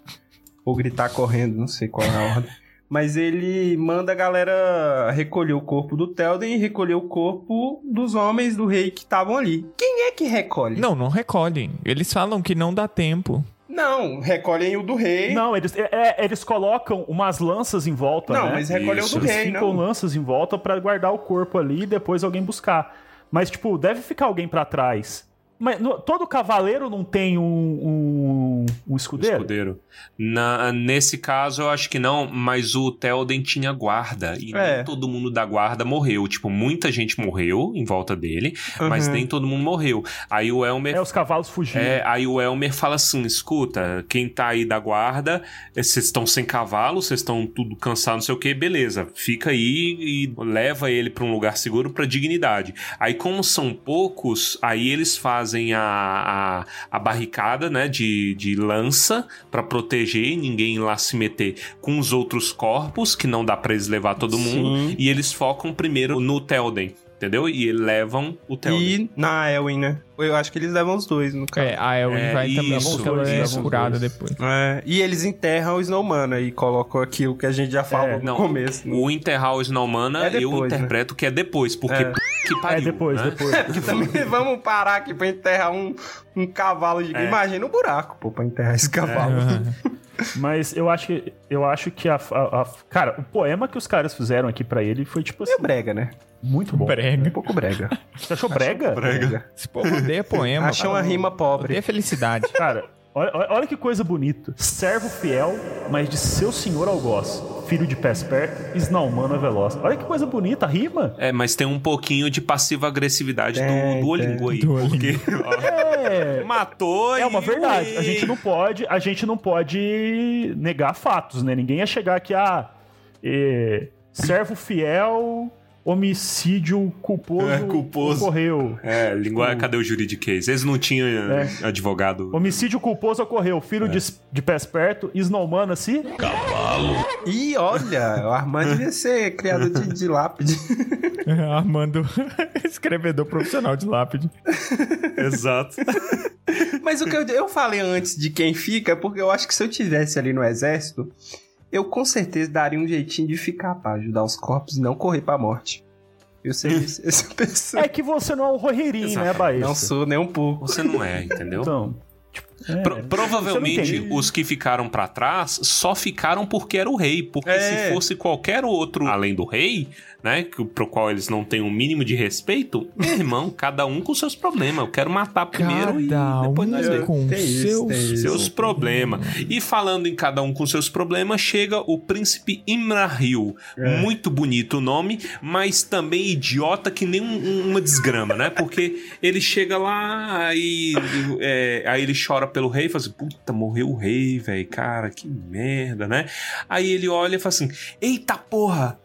Ou gritar correndo, não sei qual é a ordem. Mas ele manda a galera recolher o corpo do Telden e recolher o corpo dos homens do rei que estavam ali. Quem é que recolhe? Não, não recolhem. Eles falam que não dá tempo. Não, recolhem o do rei. Não, eles, é- é, eles colocam umas lanças em volta, Não, né? mas recolheu o do Eles rei, ficam não. lanças em volta pra guardar o corpo ali e depois alguém buscar. Mas, tipo, deve ficar alguém pra trás. Mas no- todo cavaleiro não tem um, um, um escudeiro? Escudeiro. Na, nesse caso, eu acho que não, mas o Telden tinha guarda. E É. nem todo mundo da guarda morreu. Tipo, muita gente morreu em volta dele, mas Uhum. nem todo mundo morreu. Aí o Elmer. É, os cavalos fugiram. É, aí o Elmer fala assim: escuta, quem tá aí da guarda, eh, vocês estão sem cavalo, vocês estão tudo cansados, não sei o que, beleza, fica aí e leva ele pra um lugar seguro pra dignidade. Aí, como são poucos, aí eles fazem a, a, a barricada, né, de, de lança pra proteger, ninguém lá se meter com os outros corpos, que não dá pra eles levar todo mundo, Sim. e eles focam primeiro no Telden. Entendeu? E levam o Telden. E na Elwin, né? Eu acho que eles levam os dois, no caso. É, a Elwin É, vai também isso, porque ela é curada depois. É, e eles enterram o Snowman e colocam aquilo que a gente já falou no Não, começo. né? o enterrar o Snowmana, É depois, eu interpreto que é depois, porque É. que pariu. É, depois, né? depois. Porque também vamos parar aqui pra enterrar um, um cavalo gigante. É. Imagina um buraco, pô, pra enterrar esse cavalo. Mas eu acho que, eu acho que a, a- a- Cara, o poema que os caras fizeram aqui pra ele foi, tipo assim, Meio brega, né? Muito bom. Um Brega. pouco brega. Você achou brega? brega. Esse povo odeia poema. Achou uma rima pobre. Odeia felicidade. Cara, Olha, olha- que coisa bonita. Servo fiel, mas de seu senhor algoz. Filho de pés perto, esnaumano é veloz. Olha que coisa bonita, rima. É, mas tem um pouquinho de passiva agressividade Tem, do Duolingo aí. Duolingo. Porque É. matou É uma verdade. A gente não pode, a gente não pode negar fatos, né? Ninguém ia chegar aqui a é, servo fiel, homicídio culposo, É, culposo. ocorreu. É, linguagem, cadê o juridiquês? Eles não tinham eh, É. advogado. Homicídio culposo ocorreu. Filho de, de pés perto, esnaumano assim. Ih, olha, o Armando devia ser criador de, de lápide. Armando, escrevedor profissional de lápide. Exato. Mas o que eu, eu falei antes de quem fica é porque eu acho que se eu tivesse ali no exército, eu com certeza daria um jeitinho de ficar pra ajudar os corpos e não correr pra morte. Eu sei esse- essa pessoa. É que você não é o Roheirinho, né. Baesta? Não sou nem um pouco. Você não é, entendeu? Então, é, Pro- provavelmente os que ficaram pra trás só ficaram porque era o rei. Porque É. se fosse qualquer outro além do rei, né? que- Pro qual eles não têm um mínimo de respeito, meu irmão, cada um com seus problemas. Eu quero matar primeiro Cada e depois nós um vemos. com seus. Seus problemas. E falando em cada um com seus problemas, chega o príncipe Imrahil. Muito bonito o nome, mas também idiota que nem um- um- uma desgrama, né? Porque ele chega lá, aí, é, aí ele chora pelo rei fala assim: Puta, morreu o rei, velho. Cara, que merda, né? Aí ele olha e fala assim: Eita porra!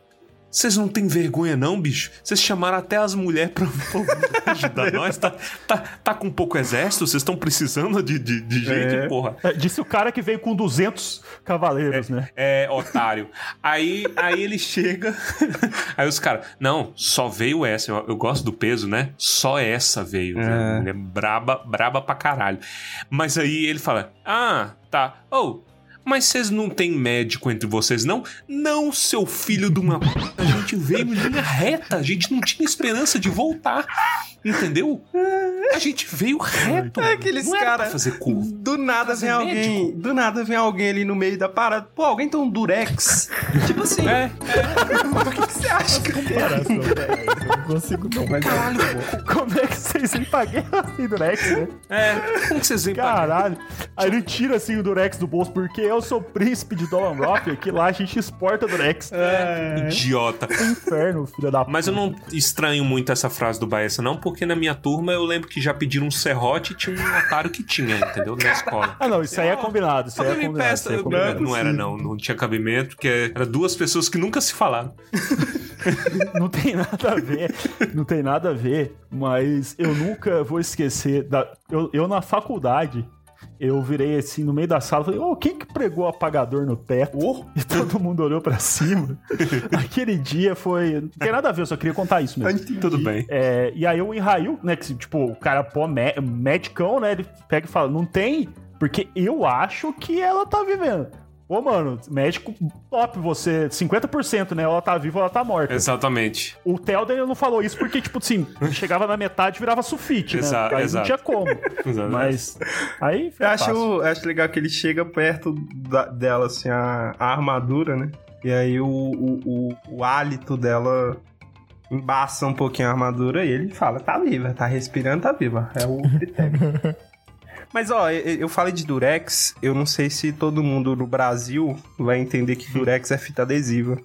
Vocês não têm vergonha, não, bicho? Vocês chamaram até as mulheres pra, pra ajudar nós? Tá, tá, tá com pouco exército? Vocês estão precisando de, de, de gente, É. porra? é, disse o cara que veio com 200 cavaleiros, né? É, otário. Aí, aí ele chega. Aí os caras, não, só veio essa. Eu, eu gosto do peso, né? Só essa veio. É. Ele é braba, braba pra caralho. Mas aí ele fala: Ah, tá. Oh. Mas vocês não têm médico entre vocês, não? Não, seu filho de uma. p***. A gente veio em linha reta. A gente não tinha esperança de voltar. Entendeu? A gente veio reto. É aqueles não era pra cara- fazer curva. Do nada Fazer vem alguém. médico. Do nada vem alguém ali no meio da parada. Pô, alguém tem um durex. tipo assim. É, O que, que você acha que Comparação, velho. Eu não consigo não. Mas Como é que vocês iam pagar assim, Durex, né? é. Como que vocês vêm pra Caralho. Aí ele tira assim o Durex do bolso, porque eu sou príncipe de Dolan Rock, que lá a gente exporta Durex. É Idiota. um inferno, filho da Mas eu não estranho muito essa frase do Baessa, não, porque na minha turma eu lembro que já pediram um serrote e tinha um otário que tinha, entendeu? Na escola. Ah, não, isso aí é combinado. Isso aí é combinado. peça, é não, combinado. não era não, não tinha cabimento, porque era duas pessoas que nunca se falaram. Não tem nada a ver, não tem nada a ver, mas eu nunca vou esquecer. Da, eu, eu na faculdade, eu virei assim no meio da sala e falei: Ô, quem que pregou o apagador no teto? E todo mundo olhou pra cima. Aquele dia foi. Não tem nada a ver, eu só queria contar isso mesmo. Tudo bem. É, e aí o Enrail, né, que tipo, o cara, pô, medicão, né, ele pega e fala, não tem, porque eu acho que ela tá vivendo. Ô, mano, médico top, você, 50%, né, ela tá viva ou ela tá morta. Exatamente. O Telden não falou isso porque, tipo assim, chegava na metade e virava sulfite, né? Exato, aí exato. não tinha como. Exato. Mas aí Eu fica acho, fácil. eu acho legal que ele chega perto da- dela, assim, a, a armadura, né? E aí o, o, o, o hálito dela embaça um pouquinho a armadura e ele fala, tá viva, tá respirando, tá viva. É o critério. Mas, ó, eu, falei de Durex, eu não sei se todo mundo no Brasil vai entender que Durex é fita adesiva.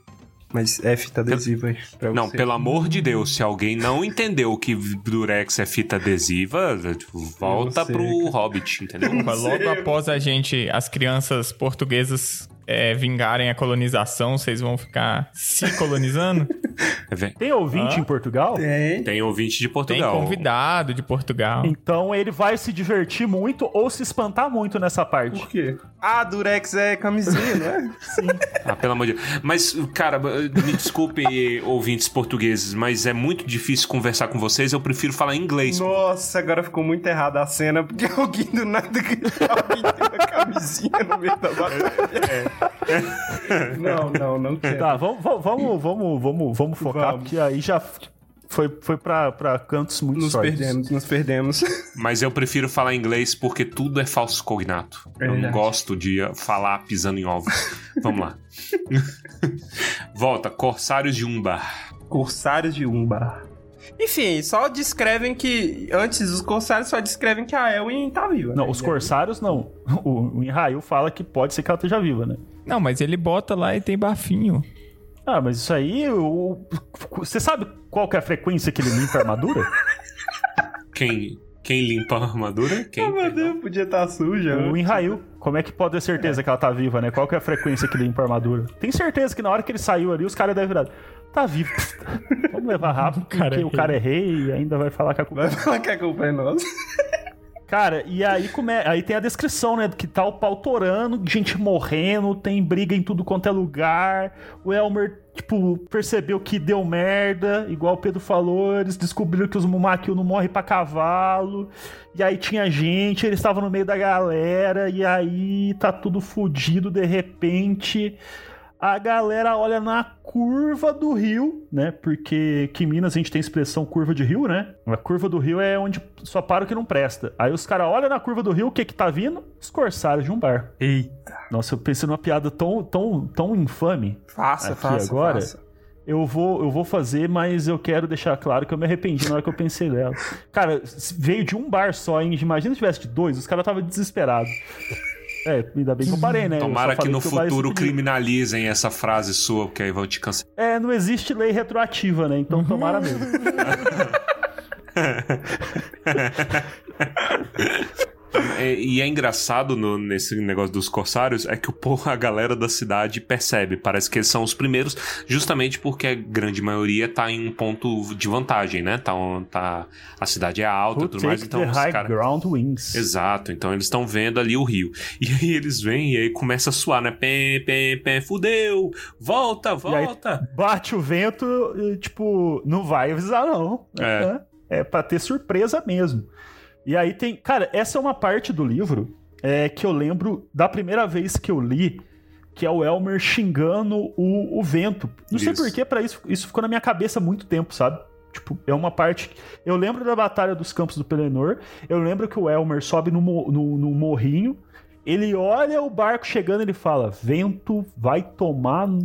Mas é fita adesiva aí. pra Não, você. pelo amor de Deus, se alguém não entendeu que Durex é fita adesiva, tipo, volta sei, pro Hobbit, entendeu? Logo após a gente, as crianças portuguesas é, vingarem a colonização, vocês vão ficar se colonizando? É. Tem ouvinte Hã? em Portugal? Tem. Tem ouvinte de Tem Portugal. convidado de Portugal. Então ele vai se divertir muito ou se espantar muito nessa parte. Por quê? Ah, Durex é camisinha, né? Ah, pelo amor de Deus. Mas, cara, me desculpe, ouvintes portugueses, mas é muito difícil conversar com vocês. Eu prefiro falar inglês. Nossa, agora ficou muito errada a cena, porque alguém do nada tem uma camisinha no meio da batalha. Não, não, não quero. Tá, vamos, vamos, vamos, vamos, vamos, focar, Vamos. porque aí já foi, foi pra, pra cantos muito Nos sórdidos. perdemos, nos perdemos. Mas eu prefiro falar inglês porque tudo é falso cognato. Eu não gosto de falar pisando em ovos. Vamos lá. Volta, Corsários de Umbar. Corsários de Umbar. Enfim, só descrevem que. Antes, os corsários só descrevem que a Elwin tá viva. Não, né? os corsários não. O, o fala que pode ser que ela esteja viva, né? Não, mas ele bota lá e tem bafinho. Ah, mas isso aí. o- Você sabe qual que é a frequência que ele limpa a armadura? Quem, quem limpa a armadura? Quem? Ah, meu Deus, podia estar suja. o Inrail. Como é que pode ter certeza que ela tá viva, né? Qual que é a frequência que ele limpa a armadura? Tem certeza que na hora que ele saiu ali, os caras devem virar. Tá vivo. Vamos levar rápido, cara porque é o cara é rei e ainda vai falar que a culpa Vai falar que a culpa é nossa. Cara, e aí, come... aí tem a descrição, né? Que tá o pau torando, gente morrendo, tem briga em tudo quanto é lugar. O Elmer, tipo, percebeu que deu merda, igual o Pedro falou, eles descobriram que os Mumakil não morrem pra cavalo. E aí tinha gente, eles estavam no meio da galera, e aí tá tudo fudido de repente. A galera olha na curva do rio, né? Porque aqui em Minas a gente tem a expressão curva de rio, né? A curva do rio é onde só para o que não presta. Aí os caras olham na curva do rio, o que que tá vindo? Os corsários de um bar. Eita. Nossa, eu pensei numa piada tão, tão, tão infame. Faça, Aqui faça. agora? faça. Eu vou, eu vou fazer, mas eu quero deixar claro que eu me arrependi na hora que eu pensei dela. Cara, veio de um bar só, hein? Imagina se tivesse de dois, os caras estavam desesperados. É, ainda bem que eu parei, né? Tomara que no mais futuro criminalizem essa frase sua, porque aí vão te cancelar. É, não existe lei retroativa, né? Então tomara mesmo. É, e é engraçado no- nesse negócio dos corsários é que o povo, a galera da cidade percebe. Parece que eles são os primeiros, justamente porque a grande maioria tá em um ponto de vantagem, né? Tá, tá, a cidade é alta e tudo mais, então os high caras. ground wings. Exato, então eles estão vendo ali o rio. E aí eles vêm e aí começa a suar, né? Pé, pé, pé, fudeu! Volta, E aí volta! bate o vento, e, tipo, não vai avisar, não. É. É, é pra ter surpresa mesmo. E aí tem. Cara, essa é uma parte do livro é, que eu lembro da primeira vez que eu li, que é o Elmer xingando o, o vento. Não sei Isso. porquê, pra isso, isso ficou na minha cabeça há muito tempo, sabe? Tipo, é uma parte. Eu lembro da Batalha dos Campos do Pelennor. Eu lembro que o Elmer sobe no, no, no morrinho. Ele olha o barco chegando e ele fala: Vento vai tomar. no-"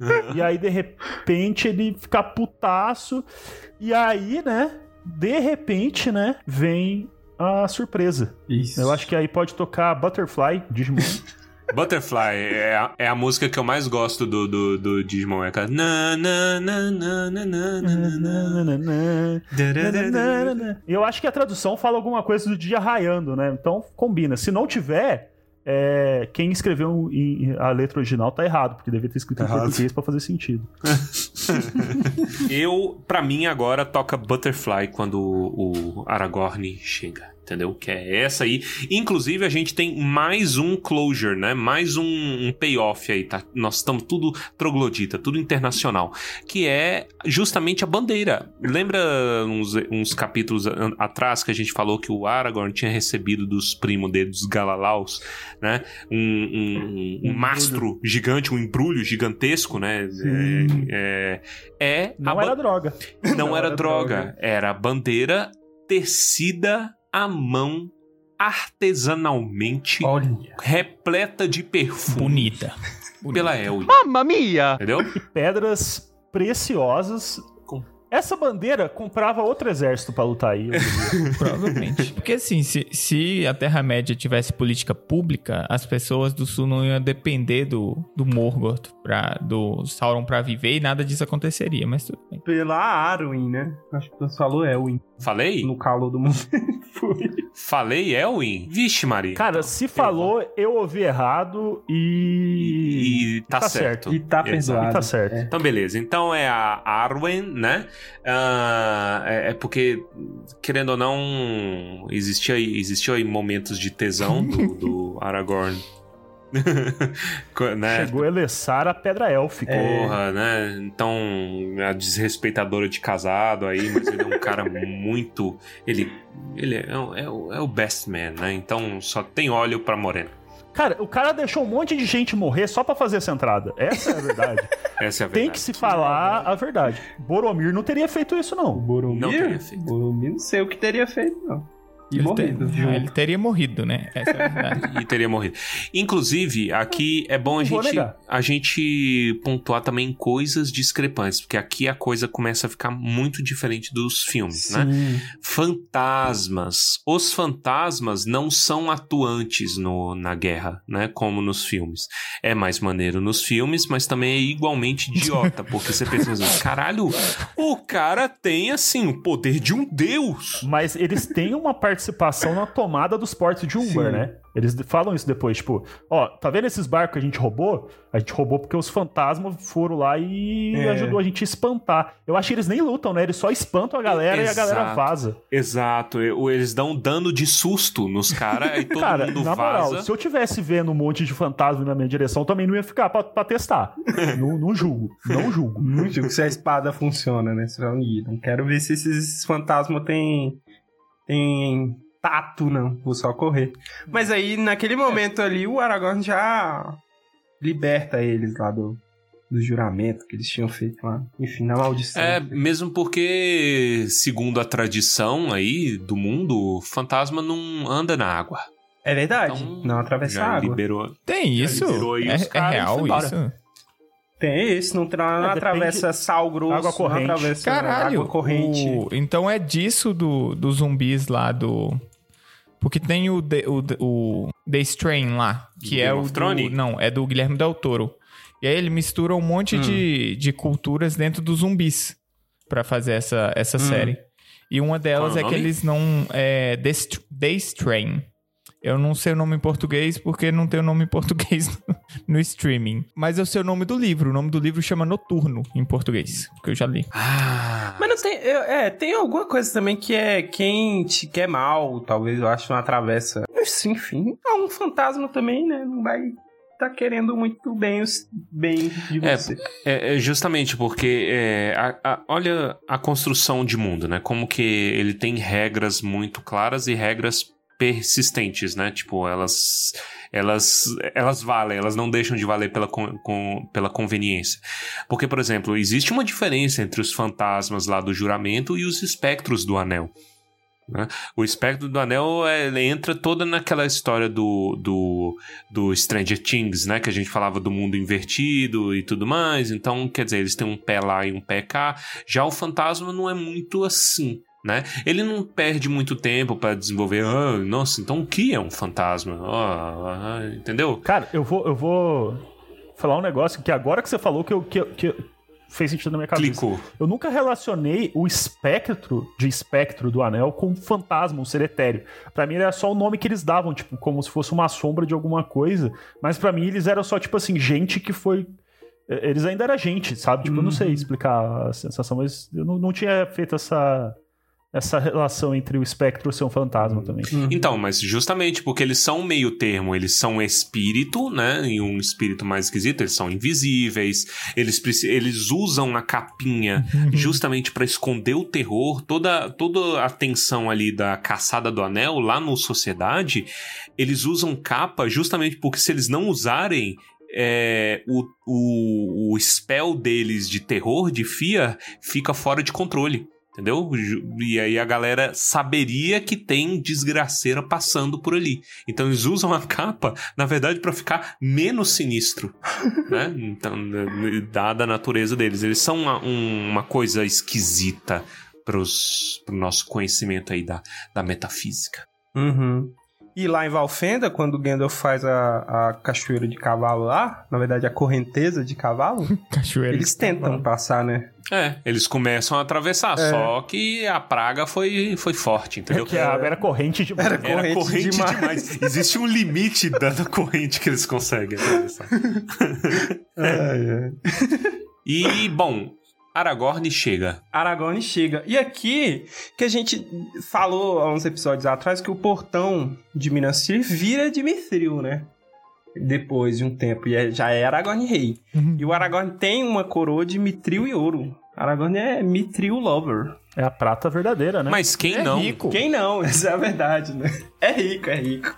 e aí, de repente, ele fica putaço. E aí, né? De repente, né? Vem a surpresa. Isso. Eu acho que aí pode tocar Butterfly, Digimon. Butterfly é a, é a música que eu mais gosto do, do, do Digimon. É aquela. Eu acho que a tradução fala alguma coisa do dia raiando, né? Então combina. Se não tiver, é, quem escreveu em- a letra original tá errado, porque devia ter escrito em português pra fazer sentido. Eu, pra mim, agora toca Butterfly quando o, o Aragorn chega. Entendeu? Que é essa aí. Inclusive, a gente tem mais um closure, né? Mais um, um payoff aí, tá? Nós estamos tudo troglodita, tudo internacional. Que é justamente a bandeira. Lembra uns, uns capítulos atrás que a gente falou que o Aragorn tinha recebido dos primos dele, dos Galalaus, né? Um, um, um mastro gigante, um embrulho gigantesco, né? É, é, é Não era droga. não, era, droga. Era a bandeira tecida à mão artesanalmente, Olha. repleta de perfume Bonita. pela Elwin. Mamma mia! Entendeu? Pedras preciosas. Essa bandeira comprava outro exército pra lutar aí. Provavelmente. Porque assim, se, se a Terra-média tivesse política pública, as pessoas do sul não iam depender do, do Morgoth, pra, do Sauron pra viver e nada disso aconteceria, mas tudo bem. Pela Arwen, né? Acho que você falou Elwin. Falei? No calor do mundo. Foi. Falei Elwin? Vixe, Maria. Cara, se falou, eu ouvi errado e. E tá certo. E tá perdoado. E tá certo. É. Então, beleza. Então é a Arwen, né? Ah, é, é porque, querendo ou não, existia, aí- existiu aí momentos de tesão do, do Aragorn. Né? Chegou a Elessar a pedra élfica. Porra, né? Então, a desrespeitadora de casado aí, mas ele é um cara muito. Ele, ele é, o- é é o best man, né? Então só tem óleo pra morena. Cara, o cara deixou um monte de gente morrer só pra fazer essa entrada. Essa é a verdade. Essa é a verdade. Tem que se falar a verdade. Boromir não teria feito isso, não. Boromir? Não teria feito. Boromir não sei o que teria feito, não. E Ele morrido. Ah, ele teria morrido, né? Essa é a verdade. e teria morrido. Inclusive, aqui é bom a gente, a gente pontuar também coisas discrepantes, porque aqui a coisa começa a ficar muito diferente dos filmes, né? Sim. Fantasmas. Os fantasmas não são atuantes no, na guerra, né? Como nos filmes. É mais maneiro nos filmes, mas também é igualmente idiota, porque você pensa assim, caralho, o cara tem, assim, o poder de um deus. Mas eles têm uma participação na tomada dos portos de Umber, Sim. né? Eles falam isso depois, tipo, ó, tá vendo esses barcos que a gente roubou? A gente roubou porque os fantasmas foram lá e É. ajudou a gente a espantar. Eu acho que eles nem lutam, né? Eles só espantam a galera e a galera Exato. vaza. Exato, eles dão dano de susto nos caras e todo Cara, mundo na moral, vaza. se eu tivesse vendo um monte de fantasma na minha direção, eu também não ia ficar pra, pra testar. não, não julgo, não julgo. Não digo se a espada funciona, né? Não quero ver se esses fantasmas têm. Têm tato, não. Vou só correr. Mas aí, naquele momento ali, o Aragorn já liberta eles lá do, do juramento que eles tinham feito lá. Enfim, na maldição. É, mesmo porque, segundo a tradição aí do mundo, fantasma não anda na água. É verdade. Então, não atravessa a Já água. liberou. Tem isso? liberou aí É, os é caras real isso? Tem esse, não, tra- não É, atravessa sal grosso, Água corrente. não atravessa Caralho. água corrente. o- Então é disso do, dos zumbis lá do. Porque tem o, The- o, o The Strain lá, que Do é o. Do, não, é do Guilherme Del Toro. E aí ele mistura um monte Hum. de, de culturas dentro dos zumbis pra fazer essa, essa série. E uma delas Hum. É é que eles não. É The Strain. Eu não sei o nome em português porque não tem o nome em português no, no streaming. Mas eu sei o nome do livro. O nome do livro chama Noturno em português, que eu já li. Ah, Mas não tem. eu- É, tem alguma coisa também que é quem te quer mal, talvez eu acho, não atravessa. Mas, enfim, é um fantasma também, né? Não vai tá querendo muito bem, os, bem de É, você. É, é justamente porque é, a- a- olha a construção de mundo, né? Como que ele tem regras muito claras e regras persistentes, né? Tipo, elas elas elas valem, elas não deixam de valer pela, con- com- pela conveniência. Porque, por exemplo, existe uma diferença entre os fantasmas lá do juramento e os espectros do anel. né? O espectro do anel é, ele entra toda naquela história do, do, do Stranger Things, né? Que a gente falava do mundo invertido e tudo mais. Então, quer dizer, eles têm um pé lá e um pé cá. Já o fantasma não é muito assim. Né? Ele não perde muito tempo pra desenvolver. Ah, nossa, então o que é um fantasma? Ah, ah, entendeu? Cara, eu vou, eu vou falar um negócio que agora que você falou que, eu, que, que fez sentido na minha cabeça. Clicou. Eu nunca relacionei o espectro de espectro do anel com fantasma, um ser etéreo. Pra mim era só o nome que eles davam, tipo, como se fosse uma sombra de alguma coisa. Mas pra mim eles eram só, tipo assim, gente que foi. Eles ainda eram gente, sabe? Tipo, eu não sei explicar a sensação, mas eu não, não tinha feito essa, essa relação entre o espectro ser um fantasma também. Então, mas justamente porque eles são meio termo, eles são espírito, né? E um espírito mais esquisito, eles são invisíveis, eles, eles usam a capinha justamente pra esconder o terror, toda, toda a tensão ali da caçada do anel lá no Sociedade, eles usam capa justamente porque se eles não usarem. é, o, o, o spell deles de terror, de FIA, fica fora de controle. Entendeu? E aí a galera saberia que tem desgraceira passando por ali. Então eles usam a capa, na verdade, pra ficar menos sinistro. né? Então, dada a natureza deles. Eles são uma, um- uma coisa esquisita pros, pro nosso conhecimento aí da, da metafísica. Uhum. E lá em Valfenda, quando o Gandalf faz a, a cachoeira de cavalo lá, na verdade a correnteza de cavalo, Cachoeira. eles tentam passar, né? É, eles começam a atravessar, só que a praga foi, foi forte, entendeu? Que a- era corrente de. Era Era corrente corrente, demais. demais. Existe um limite da corrente que eles conseguem atravessar. E, bom, Aragorn chega. Aragorn chega. E aqui, que a gente falou há uns episódios atrás, que o portão de Minas Tirith vira de Mithril, né? Depois de um tempo. E é- já é Aragorn rei. E o Aragorn tem uma coroa de Mithril e ouro. Aragorn é Mithril lover. É a prata verdadeira, né? Mas quem É não? rico. Quem não? Essa é a verdade, né? É rico, é rico.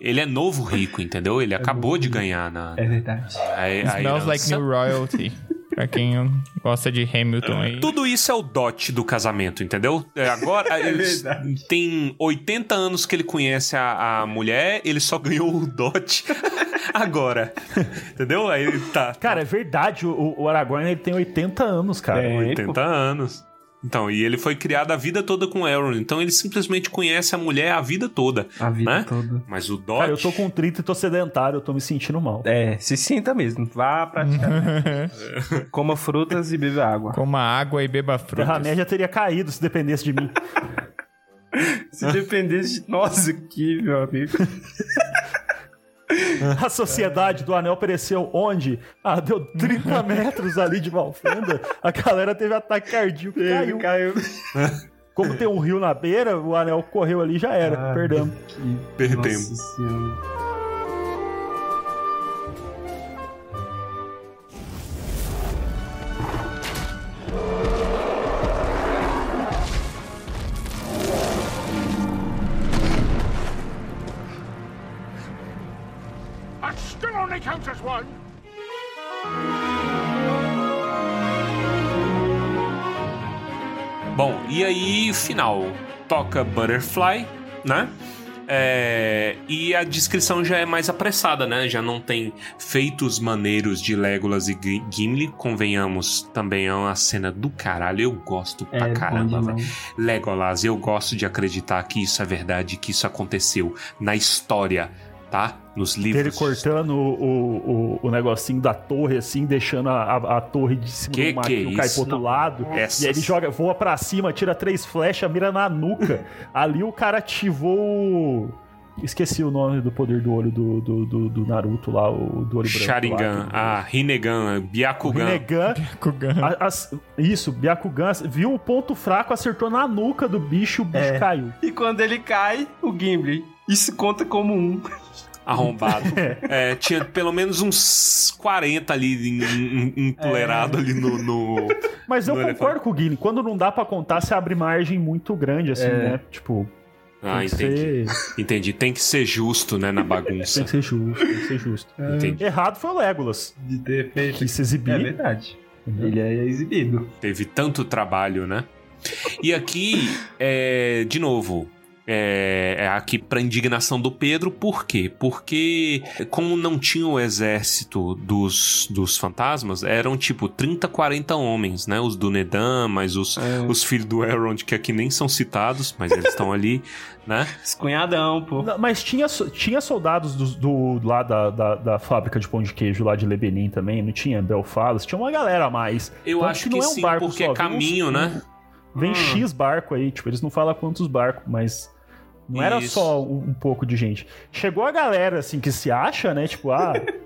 Ele é novo rico, entendeu? Ele acabou de ganhar na. É verdade. A, a Smells like new royalty. Pra quem gosta de Hamilton aí. Tudo isso é o dote do casamento, entendeu? É, Agora, verdade. tem 80 anos que ele conhece a, a mulher, ele só ganhou o dote agora. Entendeu? Aí ele tá. Cara, é verdade, o, o Aragorn ele tem 80 anos, cara. É. 80 anos. Então, e ele foi criado a vida toda com Elrond. Então ele simplesmente conhece a mulher a vida toda. A vida né? toda. Mas o dote. Cara, eu tô com 30 e tô sedentário, eu tô me sentindo mal. É, se sinta mesmo. Vá praticar. Coma frutas e beba água. Coma água e beba A frutas. Terra-média teria caído se dependesse de mim. Se dependesse de nós aqui, meu amigo. A sociedade do anel pereceu onde? Ah, deu 30 metros ali de Valfenda. A galera teve ataque cardíaco e caiu. caiu. Como tem um rio na beira, o anel correu ali e já era. Ah, Perdemos. Perdemos. Still only counts as one. Bom, e aí, final. Toca Butterfly, né? É, e a descrição já é mais apressada, né? Já não tem feitos maneiros de Legolas e Gi- Gimli. Convenhamos, também é uma cena do caralho. Eu gosto pra É, bom caramba, velho. Legolas, eu gosto de acreditar que isso é verdade, que isso aconteceu na história, tá? Nos livros. Ele cortando o, o, o, negocinho da torre, assim, deixando a, a, a torre de cima Que do que é maquinho cair isso? pro outro lado. Essas. E aí ele joga, voa pra cima, tira três flechas, mira na nuca. Ali o cara ativou o. Esqueci o nome do poder do olho do, do, do, do Naruto lá, o do olho branco. Sharingan, a Rinnegan, Byakugan. Rinnegan, a- as- isso, Byakugan, viu o ponto fraco, acertou na nuca do bicho, o bicho É. caiu. E quando ele cai, o Gimli. Isso conta como um. Arrombado. É, tinha pelo menos uns 40 ali em- em- É. empoleirado ali no. no- Mas eu No concordo com o Guilherme, quando não dá pra contar, você abre margem muito grande, assim, É. né? Tipo, Ah, tem entendi. ser... Entendi. Tem que ser justo, né, na Tem bagunça. que ser justo, tem que ser justo. Entendi. Errado foi o Legolas, De ter feito. que se É exibir. verdade. Ele é exibido. Teve tanto trabalho, né? E aqui, é, de novo, é, é aqui pra indignação do Pedro, por quê? Porque, como não tinha o exército dos, dos fantasmas, eram tipo 30, 40 homens, né? Os do Nedan, mas os, os filhos do Elrond, que aqui nem são citados, mas eles estão ali, né? Escunhadão, pô. Não, Mas tinha, tinha soldados do, do- lá da, da, da fábrica de pão de queijo lá de Lebenin também, não tinha? Belfalas, tinha uma galera a mais. Eu Tanto acho que, não é um sim, barco porque só, é vem uns- caminho, né? Vem Hum. X barco aí, tipo, eles não falam quantos barcos, mas não era Isso. só um, um pouco de gente. Chegou a galera, assim, que se acha, né? Tipo, ah.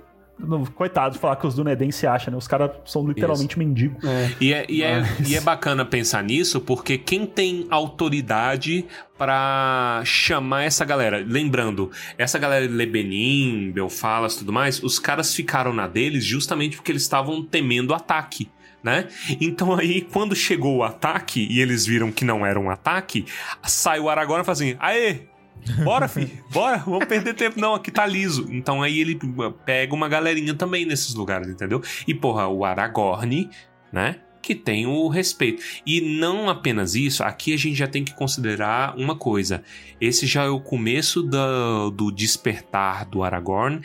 Coitado de falar que os do Neden se acham, né? Os caras são literalmente mendigos. E é, e, é, Mas- e é bacana pensar nisso, porque quem tem autoridade pra chamar essa galera? Lembrando, essa galera de Lebenin, Belfalas e tudo mais, os caras ficaram na deles justamente porque eles estavam temendo ataque. Né? Então aí, quando chegou o ataque e eles viram que não era um ataque, sai o Aragorn e fala assim: Aê, bora, fi, bora, vamos perder tempo, não, aqui tá liso. Então aí ele pega uma galerinha também nesses lugares, entendeu? E porra, o Aragorn, né? Que tem o respeito. E não apenas isso, aqui a gente já tem que considerar uma coisa: esse já é o começo do despertar do Aragorn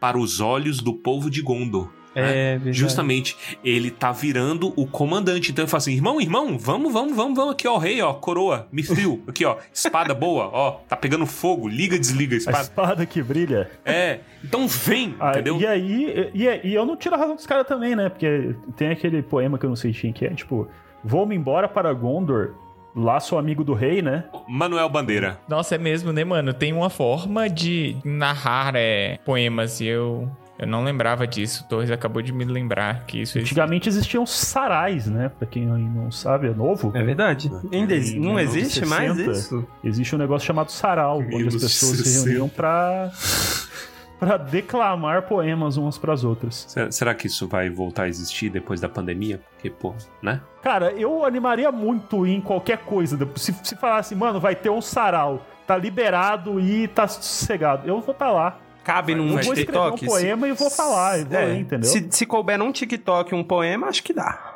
para os olhos do povo de Gondor. Né? É, verdade. Justamente, ele tá virando o comandante. Então ele fala assim: irmão, irmão, vamos, vamos, vamos, vamos aqui, ó, rei, ó, coroa, Mithril, aqui, ó, espada boa, ó, tá pegando fogo, liga, desliga a A espada. espada que brilha. É, então vem, Ah, entendeu? E aí, e, e eu não tiro a razão dos caras também, né? Porque tem aquele poema que eu não sei quem que é, tipo, vou-me embora para Gondor, lá sou amigo do rei, né? Manuel Bandeira. Nossa, é mesmo, né, mano? Tem uma forma de narrar é, poemas e eu, eu não lembrava disso. O Torres acabou de me lembrar que isso existe. Antigamente existiam sarais, né? Pra quem aí não sabe, é novo. É verdade. Ainda ex- Em não existe 1960, mais isso? Existe um negócio chamado sarau, onde as 1960. pessoas se reuniam pra, pra declamar poemas umas pras outras. Será, será que isso vai voltar a existir depois da pandemia? Porque, pô, né? Cara, eu animaria muito em qualquer coisa. Se, se falasse, mano, vai ter um sarau, tá liberado e tá sossegado, eu vou estar lá. Cabe num vai Vou ter- escrever um TikTok. poema e vou falar, e vou ler, entendeu? Se, se couber num TikTok um poema, acho que dá.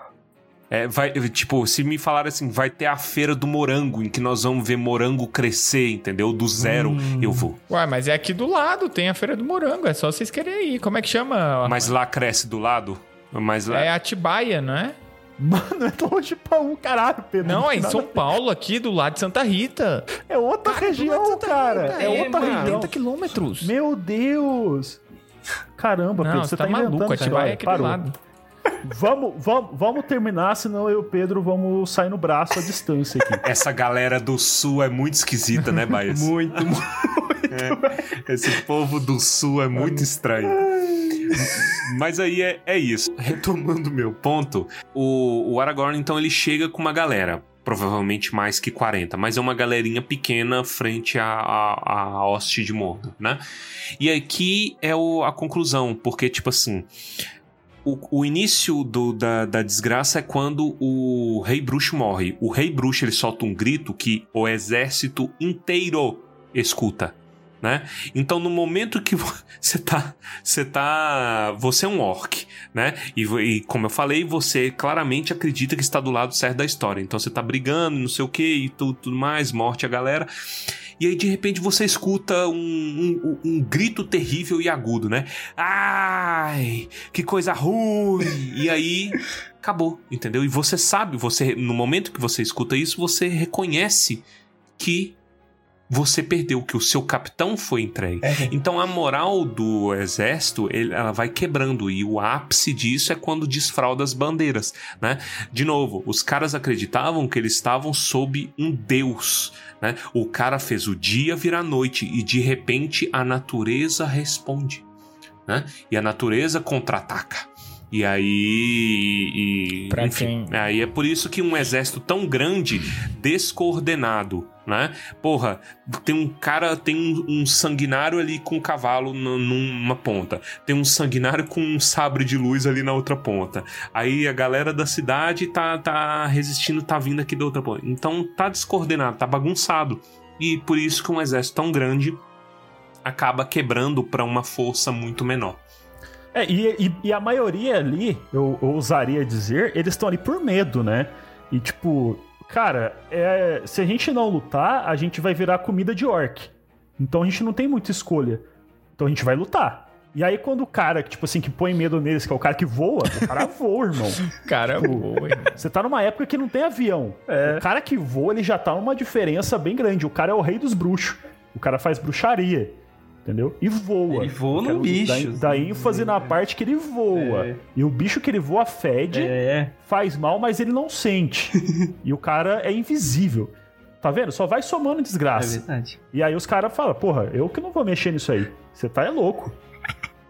É, vai, tipo, se me falar assim, vai ter a feira do morango, em que nós vamos ver morango crescer, entendeu? Do zero, eu vou. Ué, mas é aqui do lado, tem a Feira do Morango, é só vocês querem ir. Como é que chama? Mas lá cresce do lado? Mas lá... É Atibaia, não é? Mano, é longe pra um caralho, Pedro. Não, é em São. Paulo, aqui do lado de Santa Rita. É outra região, cara. É, outra mano. região. 80 quilômetros. Meu Deus. Caramba, Não, Pedro, você tá, tá, maluco, inventando Atibaia é do Parou. lado. Vamos, vamos, vamos terminar, senão eu e o Pedro vamos sair no braço à distância aqui. Essa galera do sul é muito esquisita, né, Baez? Muito, muito. Esse povo do sul é muito estranho. Mas aí é, é isso. Retomando meu ponto, o, o Aragorn, então, ele chega com uma galera. Provavelmente mais que 40, mas é uma galerinha pequena frente à, à, hoste de Mordor, né? E aqui é o- a conclusão, porque, tipo assim, o, o início do- da, da desgraça é quando o Rei Bruxo morre. O Rei Bruxo ele solta um grito que o exército inteiro escuta. Né? Então, no momento que vo- você tá, você tá, você é um orc, né? E, e como eu falei, você claramente acredita que está do lado certo da história. Então, você tá brigando, não sei o que e tudo, tudo mais, morte a galera. E aí, de repente, você escuta um- um- um grito terrível e agudo, né? Ai, que coisa ruim! E aí, acabou, entendeu? E você sabe, você no momento que você escuta isso, você reconhece que você perdeu, que o seu capitão foi entregue. Então a moral do exército, ela vai quebrando e o ápice disso é quando desfralda as bandeiras, né? De novo, os caras acreditavam que eles estavam sob um deus, né? O cara fez o dia virar noite e de repente a natureza responde, né? E a natureza contra-ataca. E aí. E, enfim, quem- aí é por isso que um exército tão grande, descoordenado, né? Porra, tem um cara, tem um, um sanguinário ali com um cavalo nu- numa ponta. Tem um sanguinário com um sabre de luz ali na outra ponta. Aí a galera da cidade tá, tá resistindo, tá vindo aqui da outra ponta. Então tá descoordenado, tá bagunçado. E por isso que um exército tão grande acaba quebrando pra uma força muito menor. É, e, e- e a maioria ali, eu, eu ousaria dizer, eles estão ali por medo, né? E tipo, cara, é, se a gente não lutar, a gente vai virar comida de orc. Então a gente não tem muita escolha. Então a gente vai lutar. E aí quando o cara, tipo assim, que põe medo neles, que é o cara que voa, o cara voa, irmão. Cara, boa, hein? Você tá numa época que não tem avião. O cara que voa, ele já tá numa diferença bem grande. O cara é o rei dos bruxos. O cara faz bruxaria. Entendeu? E voa. Ele voa quero bicho. Dar, dar ênfase na parte que ele voa. É. E o bicho que ele voa fede, É. faz mal, mas ele não sente. e o cara é invisível. Tá vendo? Só vai somando É desgraça. verdade. E aí os caras falam, porra, eu que não vou mexer nisso aí. Você tá é louco.